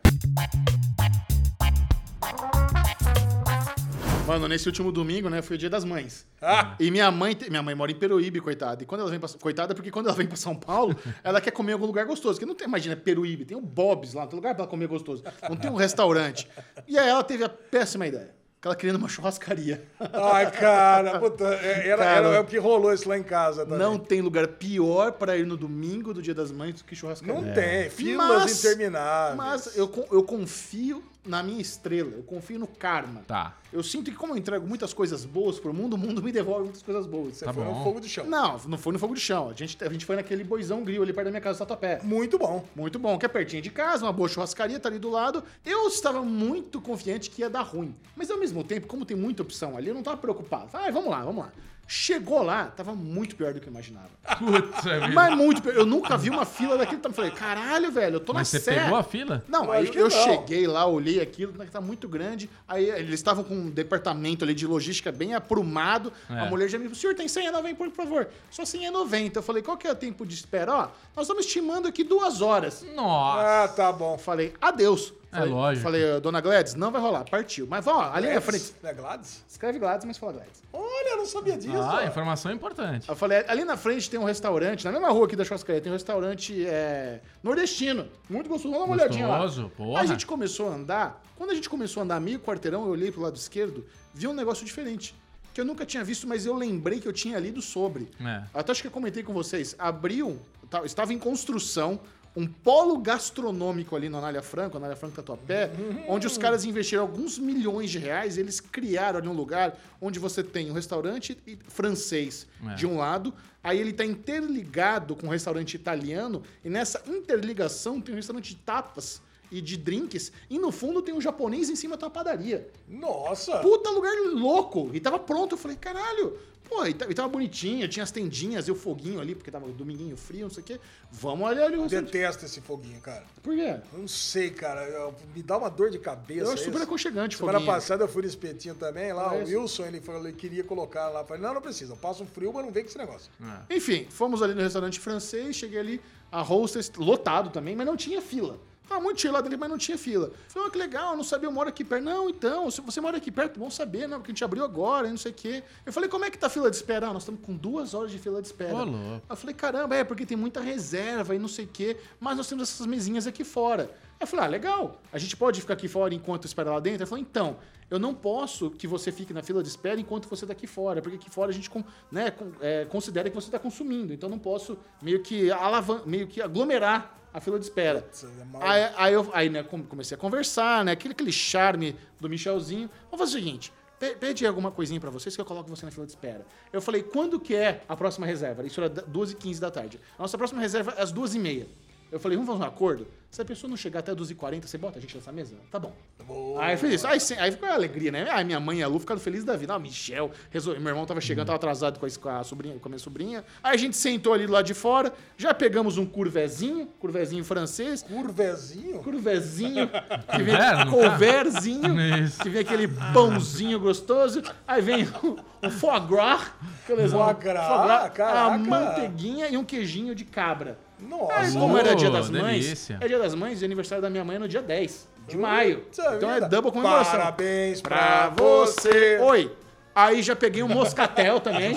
Mano, nesse último domingo, né, foi o dia das mães. Ah! E minha mãe, minha mãe mora em Peruíbe, coitada. E quando ela vem pra, coitada, porque quando ela vem pra São Paulo, ela quer comer em algum lugar gostoso. Porque não tem, imagina, Peruíbe, tem o Bob's lá, não tem lugar pra ela comer gostoso. Não tem um restaurante. E aí ela teve a péssima ideia. Que ela queria numa churrascaria. Ai, cara, puta, é- era, Cara. era o que rolou isso lá em casa também. Não tem lugar pior pra ir no domingo do dia das mães do que churrascaria. Não tem, filas Mas- intermináveis. Mas eu, eu confio na minha estrela, eu confio no karma. Tá. Eu sinto que como eu entrego muitas coisas boas pro mundo, o mundo me devolve muitas coisas boas. Você Tá foi bom. no fogo de chão. Não, não foi no fogo de chão. A gente, a gente foi naquele boizão grill ali perto da minha casa, Tatuapé. Muito bom. Muito bom, que é pertinho de casa, uma boa churrascaria, tá ali do lado. Eu estava muito confiante que ia dar ruim. Mas ao mesmo tempo, como tem muita opção ali, eu não tava preocupado. Falei, ah, vamos lá, vamos lá. Chegou lá, tava muito pior do que eu imaginava. Putz, é vida. Mas muito pior. Eu nunca vi uma fila daquele tamanho. Falei, caralho, velho, eu tô Mas na você Sé. pegou a fila? Não, Eu aí eu não. cheguei lá, olhei aquilo, né, que tá muito grande. Aí eles estavam com um departamento ali de logística bem aprumado. É. A mulher já me falou, senhor, tem senha nova, por favor. Só senha 90. Eu falei, qual que é o tempo de espera? Ó, nós estamos estimando aqui duas horas. Nossa. Ah, tá bom. Falei, adeus. É Falei, lógico. Falei, dona Gladys, não vai rolar, partiu. Mas ó, ali na frente. É Gladys? Escreve Gladys, mas fala Gladys. Olha, eu não sabia disso. Ah, ó. informação importante. Eu falei, ali na frente tem um restaurante, na mesma rua aqui da churrascaria, tem um restaurante é, nordestino. Muito gostoso. Vamos dar uma olhadinha lá. Gostoso, porra. Aí a gente começou a andar. Quando a gente começou a andar meio quarteirão, eu olhei pro lado esquerdo, vi um negócio diferente. Que eu nunca tinha visto, mas eu lembrei que eu tinha lido sobre. É. Até acho que eu comentei com vocês. Abriu, tá- estava em construção um polo gastronômico ali no Anália Franco, Anália Franco Tatuapé, onde os caras investiram alguns milhões de reais. Eles criaram ali um lugar onde você tem um restaurante francês É. de um lado, aí ele está interligado com um restaurante italiano, e nessa interligação tem um restaurante de tapas e de drinks, e no fundo tem um japonês em cima uma padaria. Nossa. Puta lugar louco! E tava pronto. Eu falei, caralho. Pô, e ta- tava bonitinho, tinha as tendinhas e o foguinho ali, porque tava dominguinho frio, não sei o quê. Vamos olhar ali o restaurante. Detesto esse foguinho, cara. Por quê? Eu não sei, cara. eu- me dá uma dor de cabeça. Eu acho super isso. aconchegante o Semana foguinho. passada eu fui no espetinho também, lá, É o. Wilson, ele falou, ele queria colocar lá. Falei, não, não precisa, eu passo um frio, mas não vem com esse negócio. Enfim, fomos ali no restaurante francês, cheguei ali, a hostess lotado também, mas não tinha fila. Tava muito cheio lá dele, mas não tinha fila. Falei, oh, que legal, eu não sabia, eu moro aqui perto. Não, então, se você mora aqui perto, bom saber, não, porque a gente abriu agora, e não sei o quê. Eu falei, como é que tá a fila de espera? Ah, nós estamos com duas horas de fila de espera. Louco. Eu falei, caramba, é porque tem muita reserva e não sei o quê, mas nós temos essas mesinhas aqui fora. Eu falei, ah, legal, a gente pode ficar aqui fora enquanto espera lá dentro? Ele falou, então, eu não posso que você fique na fila de espera enquanto você tá aqui fora, porque aqui fora a gente né, é, considera que você está consumindo, então eu não posso meio que alavan meio que aglomerar a fila de espera. Putz, é Aí, aí eu aí, né, com- comecei a conversar, né? Aquele, aquele charme do Michelzinho. Vamos fazer o seguinte: pe- pede alguma coisinha pra vocês que eu coloco você na fila de espera. Eu falei, quando que é a próxima reserva? Isso era 2h15 da tarde. A nossa próxima reserva é às 2h30. Eu falei, vamos fazer um acordo? Se a pessoa não chegar até 12h40, você bota a gente nessa mesa? Tá bom. Boa. Aí eu fiz isso. Aí, sim- aí ficou a alegria, né? Aí minha mãe e a Lu ficaram felizes da vida. Ah, Michel, resol- meu irmão tava chegando, tava atrasado com a, com a sobrinha, com a minha sobrinha. Aí a gente sentou ali do lado de fora, já pegamos um curvezinho, curvezinho francês, Curvezinho? curvezinho, que vem Couver, no couverzinho, Isso. que vem aquele pãozinho gostoso, aí vem o, o foie gras, que eles vão- Foie gras, a caraca. manteiguinha e um queijinho de cabra. Aí, Nossa. como era dia das mães, delícia. é dia das mães e aniversário da minha mãe é no dia 10 de maio. Puta Então é double comemoração. Parabéns Pra pra você. você. Oi. Aí já peguei um moscatel também.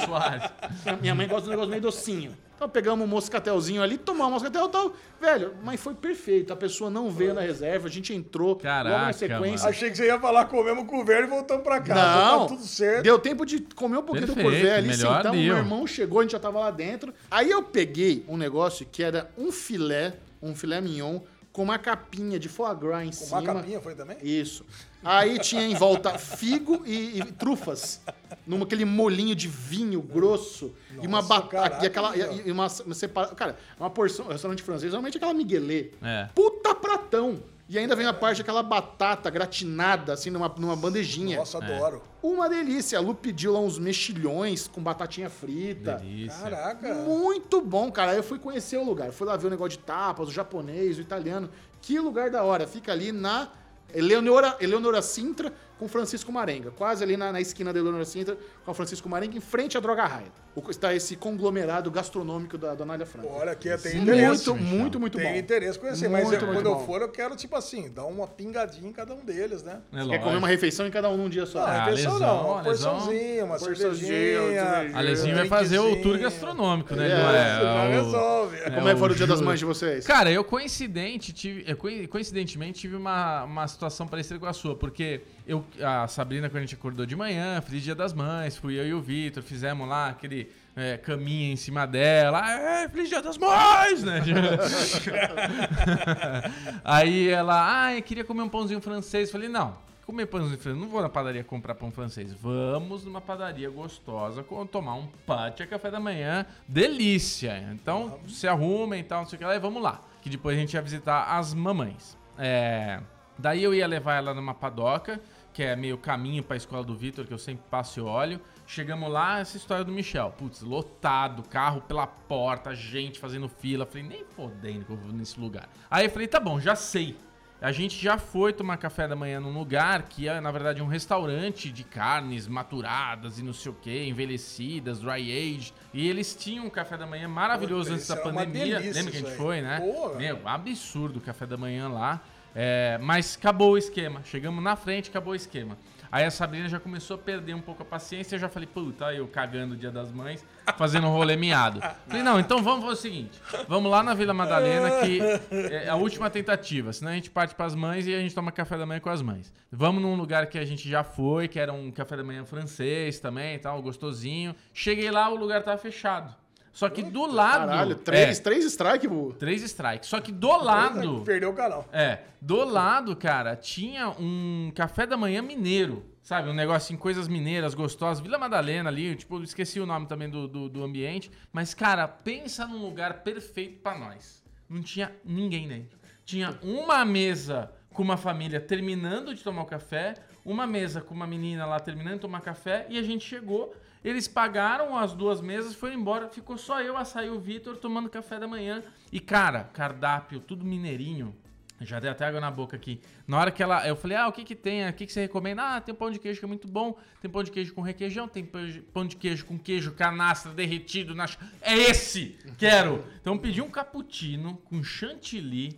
Minha mãe gosta de um negócio meio docinho. Então pegamos um moscatelzinho ali, tomamos um moscatel e tal. Velho, mas foi perfeito. A pessoa não veio na reserva, a gente entrou logo Caraca, na sequência. Achei que você ia falar comemos com o velho e voltamos pra casa. Não, Tá tudo certo. deu tempo de comer um pouquinho do Perfeito, curvé ali, melhor sentamos, deal. meu irmão chegou, a gente já tava lá dentro. Aí eu peguei um negócio que era um filé, um filé mignon, com uma capinha de foie gras em Com cima. uma capinha foi também? Isso. Aí tinha em volta figo e, e trufas. Num aquele molinho de vinho grosso. e uma Nossa, batata. E, aquela, e, e uma, uma separa- Cara, uma porção. Restaurante francês, normalmente aquela miguelê. É. Puta pratão! E ainda vem a parte daquela batata gratinada, assim, numa, numa bandejinha. Nossa, adoro. Uma delícia. A Lu pediu lá uns mexilhões com batatinha frita. Delícia. Caraca. Muito bom, cara. Aí eu fui conhecer o lugar. Fui lá ver o negócio de tapas, o japonês, o italiano. Que lugar da hora. Fica ali na Eleonora, Eleonora Sintra com Francisco Marenga. Quase ali na, na esquina da Eleonora Sintra com o Francisco Marenga, em frente à Droga Raia. O- Está esse conglomerado gastronômico da, da Anália Franca. Olha, aqui tem Sim. interesse. Muito, muito, muito tem bom. interesse em conhecer, mas Muito, eu- muito quando bom. eu for, eu quero, tipo assim, dar uma pingadinha em cada um deles, né? É Quer comer uma refeição em cada um num dia só? Não, Ah, refeição lesão, não, uma lesão. porçãozinha, uma Porçãozinha, cervejinha. cervejinha. A Lezinho vai fazer o tour gastronômico, né? É, o- resolve. Como é que foi o dia das mães de vocês? Cara, eu coincidente tive, coincidentemente tive uma, uma situação parecida com a sua, porque eu a Sabrina, quando a gente acordou de manhã, feliz dia das mães, fui eu e o Vitor, fizemos lá aquele é, caminho em cima dela. Ah, é, feliz dia das mães, né? Aí ela, ah, eu queria comer um pãozinho francês. Falei, não, comer pãozinho francês, não vou na padaria comprar pão francês. Vamos numa padaria gostosa, tomar um pate a café da manhã, delícia. Então, se arrumem e tal, não sei o que lá, e vamos lá. Que depois a gente ia visitar as mamães. É, daí eu ia levar ela numa padoca, que é meio caminho pra escola do Vitor, que eu sempre passo e olho. Chegamos lá, essa história do Michel. Putz, lotado, carro pela porta, gente fazendo fila. Falei, nem fodendo que eu vou nesse lugar. Aí eu falei, tá bom, já sei. A gente já foi tomar café da manhã num lugar que é, na verdade, um restaurante de carnes maturadas e não sei o que, envelhecidas, dry age. E eles tinham um café da manhã maravilhoso Puta, antes da pandemia. delícia Lembra que a gente foi, né? Porra. Meu, absurdo o café da manhã lá. É, mas acabou o esquema. Chegamos na frente, acabou o esquema. Aí a Sabrina já começou a perder um pouco a paciência. Eu já falei, puta, eu cagando o dia das mães, fazendo um rolê miado. Falei, não, então vamos fazer o seguinte: vamos lá na Vila Madalena, que é a última tentativa. Senão a gente parte pras mães e a gente toma café da manhã com as mães. Vamos num lugar que a gente já foi, que era um café da manhã francês também tal, gostosinho. Cheguei lá, o lugar tava fechado. Só que do lado. Caralho, três, é, três strike, bu. três strikes. Só que do lado. Perdeu o canal. É, do lado, cara, tinha um café da manhã mineiro. Sabe, um negócio assim, coisas mineiras, gostosas. Vila Madalena ali, tipo, esqueci o nome também do, do, do ambiente. Mas, cara, pensa num lugar perfeito pra nós. Não tinha ninguém dentro. Tinha uma mesa com uma família terminando de tomar o café, uma mesa com uma menina lá terminando de tomar café, e a gente chegou. Eles pagaram as duas mesas, foram embora. Ficou só eu, açaí o Vitor tomando café da manhã. E, cara, cardápio, tudo mineirinho. Já dei até água na boca aqui. Na hora que ela. Eu falei, ah, o que que tem? O que que você recomenda? Ah, tem pão de queijo que é muito bom. Tem pão de queijo com requeijão. Tem pão de- queijo com queijo canastra derretido. Na... É esse! Quero! Então pedi um cappuccino com chantilly.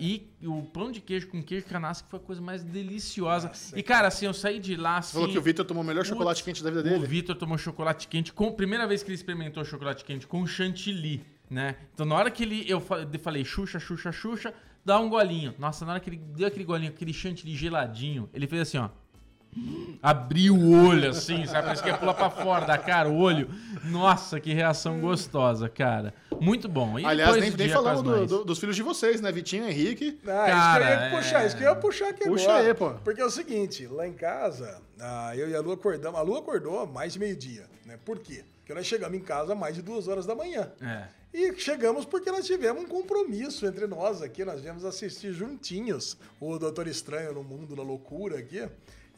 E o pão de queijo com queijo canastra, que foi a coisa mais deliciosa. e, cara, assim, eu saí de lá assim. Falou que o Vitor tomou o melhor chocolate quente da vida O dele. Vitor tomou chocolate quente com primeira vez que ele experimentou chocolate quente com chantilly, né? Então na hora que ele eu falei Xuxa, Xuxa, Xuxa, dá um golinho. Nossa, na hora que ele deu aquele golinho, aquele chantilly geladinho, ele fez assim, ó. Abriu o olho assim, sabe? Parece que ia pular pra fora da cara, o olho. Nossa, que reação gostosa, cara. Muito bom. E Aliás, depois nem, nem falamos do- do- dos filhos de vocês, né? Vitinho e Henrique. Ah, Cara, isso que eu ia puxar, é- isso que eu ia puxar aqui Puxa agora. aí, pô. Porque é o seguinte, lá em casa, ah, eu e a Lu acordamos. A Lu acordou mais de meio-dia, né? Por quê? Porque nós chegamos em casa mais de duas horas da manhã. É. E chegamos porque nós tivemos um compromisso entre nós aqui. Nós viemos assistir juntinhos o Doutor Estranho no Mundo da Loucura aqui.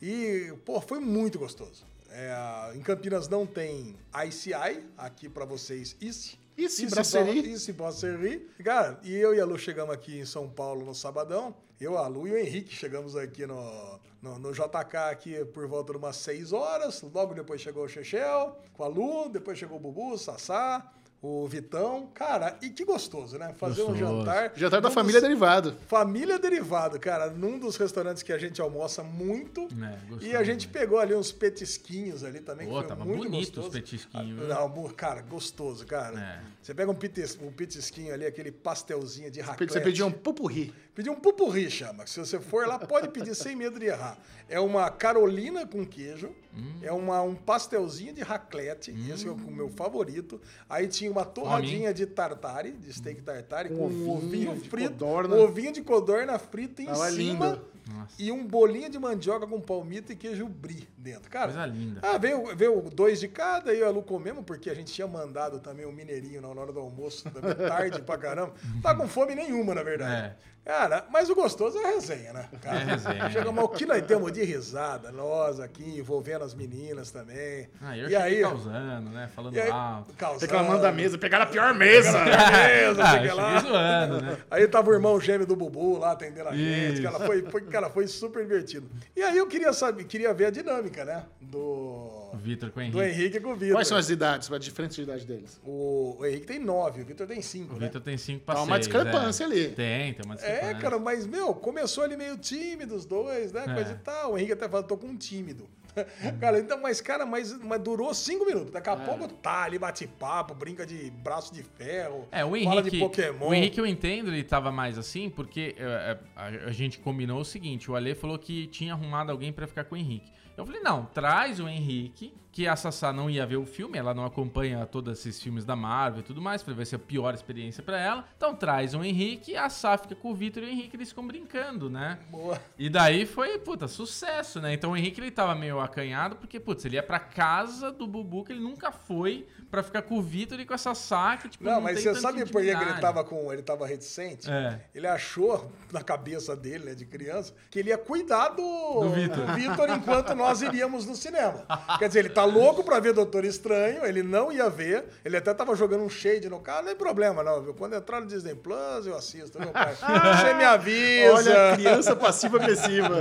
E, pô, foi muito gostoso. É, em Campinas não tem ICI, aqui pra vocês. Ici, Ici Brasserie. Ici Brasserie. Cara, e eu e a Lu chegamos aqui em São Paulo no sabadão. Eu, a Lu e o Henrique chegamos aqui no, no, no JK aqui por volta de umas 6 horas. Logo depois chegou o Chechel com a Lu, depois chegou o Bubu, o Sassá, o Vitão. Cara, e que gostoso, né? Fazer um Gostoso. jantar. Jantar da família dos- derivado. Família Derivado, cara, num dos restaurantes que a gente almoça muito. É, gostoso, e a gente né? pegou ali uns petisquinhos ali também. que Pô, foi tava muito bonito gostoso. os petisquinhos? Ah, Não, cara, gostoso, cara. É. Você pega um, pites, um petisquinho ali, aquele pastelzinho de raclette. Você pediu um pupurri. Pedir um pupurri, chama. Se você for lá, pode pedir sem medo de errar. É uma carolina com queijo, Hum. é uma, um pastelzinho de raclette, esse é o meu favorito. Aí tinha uma torradinha de tartare, de steak tartare, com um ovinho ovinho de frito, codorna. um ovinho de codorna frita em Tava cima lindo. Nossa. e um bolinho de mandioca com palmito e queijo brie dentro. Cara, Coisa linda. ah, veio, veio dois de cada, eu e a Lu comemos, porque a gente tinha mandado também um mineirinho na hora do almoço, também tarde pra caramba. Não tá com fome nenhuma, na verdade. Cara, mas o gostoso é a resenha, né? Cara, É resenha. Chegamos, o que nós temos de risada, nós aqui, envolvendo as meninas também. Ah, eu e aí, cheguei causando, né? Falando aí, alto. causando. Reclamando da mesa. Pegaram a pior mesa. Mesa, ah, sei que eu lá. cheguei zoando, né? Aí tava o irmão gêmeo do Bubu lá atendendo a gente. Isso. Cara, foi, foi, cara, foi super divertido. E aí eu queria saber, queria ver a dinâmica, né? Do, Vitor com o do Henrique. Henrique com o Vitor. Quais são as idades, a diferença de idade deles? O, o Henrique tem nove, o Vitor tem cinco, O né? Vitor tem 5 pra Tá uma discrepância é. ali. Tem, tem uma discrepância. É, cara, mas, meu, começou ali meio tímido os dois, né? É. Coisa e tal. O Henrique até falou, tô com um tímido. cara, então, mas, cara, mas, mas durou cinco minutos. Daqui a É. pouco tá ali, bate papo, brinca de braço de ferro. É, o Fala de Henrique, Pokémon. o Henrique eu entendo, ele tava mais assim, porque é, é, a, a gente combinou o seguinte, o Ale falou que tinha arrumado alguém pra ficar com o Henrique. Eu falei, não, traz o Henrique, que a Sassá não ia ver o filme, ela não acompanha todos esses filmes da Marvel e tudo mais, falei, vai ser a pior experiência pra ela. Então traz o Henrique, a Sá fica com o Vitor e o Henrique, eles ficam brincando, né? Boa. E daí foi, puta, sucesso, né? Então o Henrique ele tava meio acanhado, porque, putz, ele ia pra casa do Bubu, que ele nunca foi, pra ficar com o Vitor e com essa Sá, que, tipo, Não, mas tem você sabe por que ele tava com. Ele tava reticente? É. Ele achou, na cabeça dele, né, de criança, que ele ia cuidar do, do Vitor enquanto nós iríamos no cinema. Quer dizer, ele tá louco pra ver Doutor Estranho, ele não ia ver, ele até tava jogando um shade no carro, não é problema, não, viu? Quando entrar no Disney Plus, eu assisto, meu pai. Você me avisa. Olha, criança passiva-agressiva.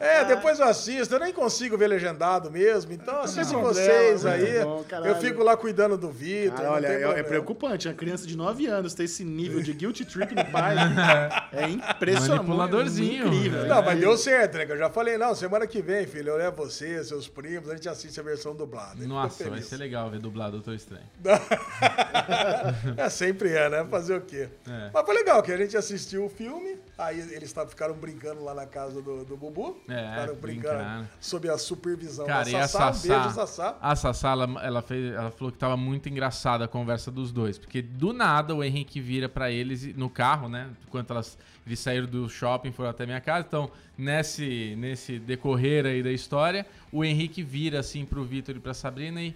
É, depois eu assisto, eu nem consigo ver legendado mesmo, então assiste problema, vocês aí. bom, eu fico lá cuidando do Vitor. Olha, tem é, é preocupante. Uma criança de 9 anos ter esse nível de guilty trip no pai é impressionante. Manipuladorzinho. Incrível. É. Não, mas deu certo, né? Eu já falei, não, semana que vem, filho, eu levo você, seus primos, a gente assiste a versão dublada. Ele Nossa, vai ser legal ver dublado Doutor Estranho. É, sempre é, né? Fazer o quê? É. Mas foi legal, que a gente assistiu o filme, aí eles ficaram brincando lá na casa do, do Bubu. É, Ficaram brincando brincaram. sob a supervisão Cara, da e a Sassá. Um Sassá? beijo, Sassá. A Sassá, ela, ela, fez, ela falou que tava muito engraçada a conversa dos dois. Porque do nada o Henrique vira pra eles no carro, né? Enquanto elas, eles saíram do shopping foram até minha casa. Então, nesse, nesse decorrer aí da história, o Henrique vira assim pro Vitor e pra Sabrina e.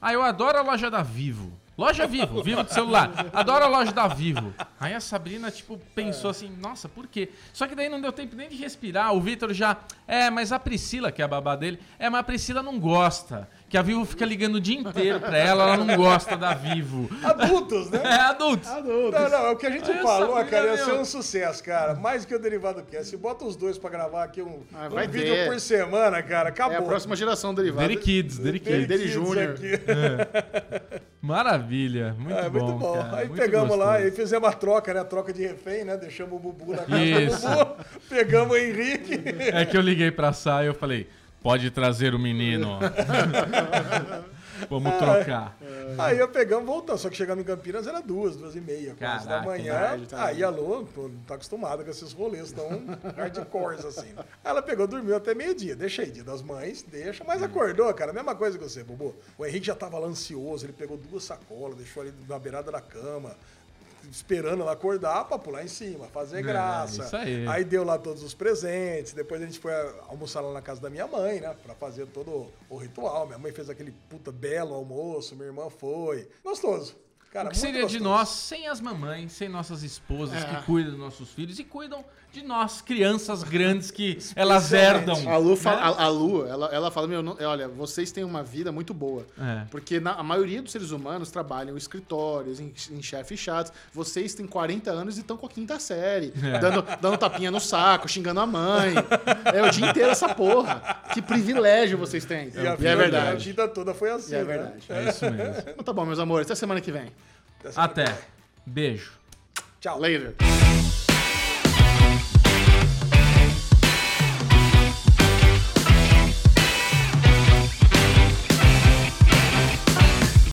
Ah, eu adoro a loja da Vivo. Loja Vivo, Vivo do celular. Adoro a loja da Vivo. Aí a Sabrina, tipo, pensou assim, nossa, por quê? Só que daí não deu tempo nem de respirar. O Vitor já. É, mas a Priscila, que é a babá dele, é, mas a Priscila não gosta. Que a Vivo fica ligando o dia inteiro pra ela, ela não gosta da Vivo. Adultos, né? É, adultos. Não, não, é o que a gente Aí a falou, cara, ia ser um sucesso, cara. Mais do que o Derivado Cast. Se bota os dois pra gravar aqui um, Ah, um vídeo ter. por semana, cara, É acabou. a próxima geração derivada. Dere Kids, Dere Dele Kids. Júnior. aqui. Maravilha, muito É, bom. muito bom. cara, Aí muito pegamos lá gostoso. e fizemos a troca, né? A troca de refém, né? Deixamos o Bubu na casa Isso. do Bubu. Pegamos o Henrique. É que eu liguei pra Sá e eu falei, pode trazer o menino. Vamos trocar. Aí eu pegamos, voltamos. Só que chegamos em Campinas era duas, duas e meia, quase da manhã. tarde, tarde. Aí a Lu, não tá acostumada com esses rolês tão hardcores assim. Aí ela pegou, dormiu até meio-dia. Deixa aí, dia das mães, deixa. Mas acordou, cara. Mesma coisa que você, Bubu. O Henrique já tava lá ansioso, ele pegou duas sacolas, deixou ali na beirada da cama. Esperando ela acordar pra pular em cima, fazer graça. isso aí. deu lá todos os presentes. Depois a gente foi almoçar lá na casa da minha mãe, né? Pra fazer todo o ritual. Minha mãe fez aquele puta belo almoço, minha irmã foi. Gostoso. Cara, O que seria de gostoso. nós sem as mamães, sem nossas esposas É. que cuidam dos nossos filhos e cuidam de nós, crianças grandes que elas herdam. A Lu, fala, né? a, a Lu ela, ela fala, meu, não- olha, vocês têm uma vida muito boa. É. Porque na- a maioria dos seres humanos trabalham em escritórios, em, em chefes chatos. Vocês têm 40 anos e estão com a quinta série. É. Dando, dando tapinha no saco, xingando a mãe. É o dia inteiro essa porra. Que privilégio vocês têm. E, a E é vida- A verdade. vida toda foi assim, E é né? verdade. É isso mesmo. Então tá bom, meus amores. Até semana que vem. Até. Beijo. Tchau. Later.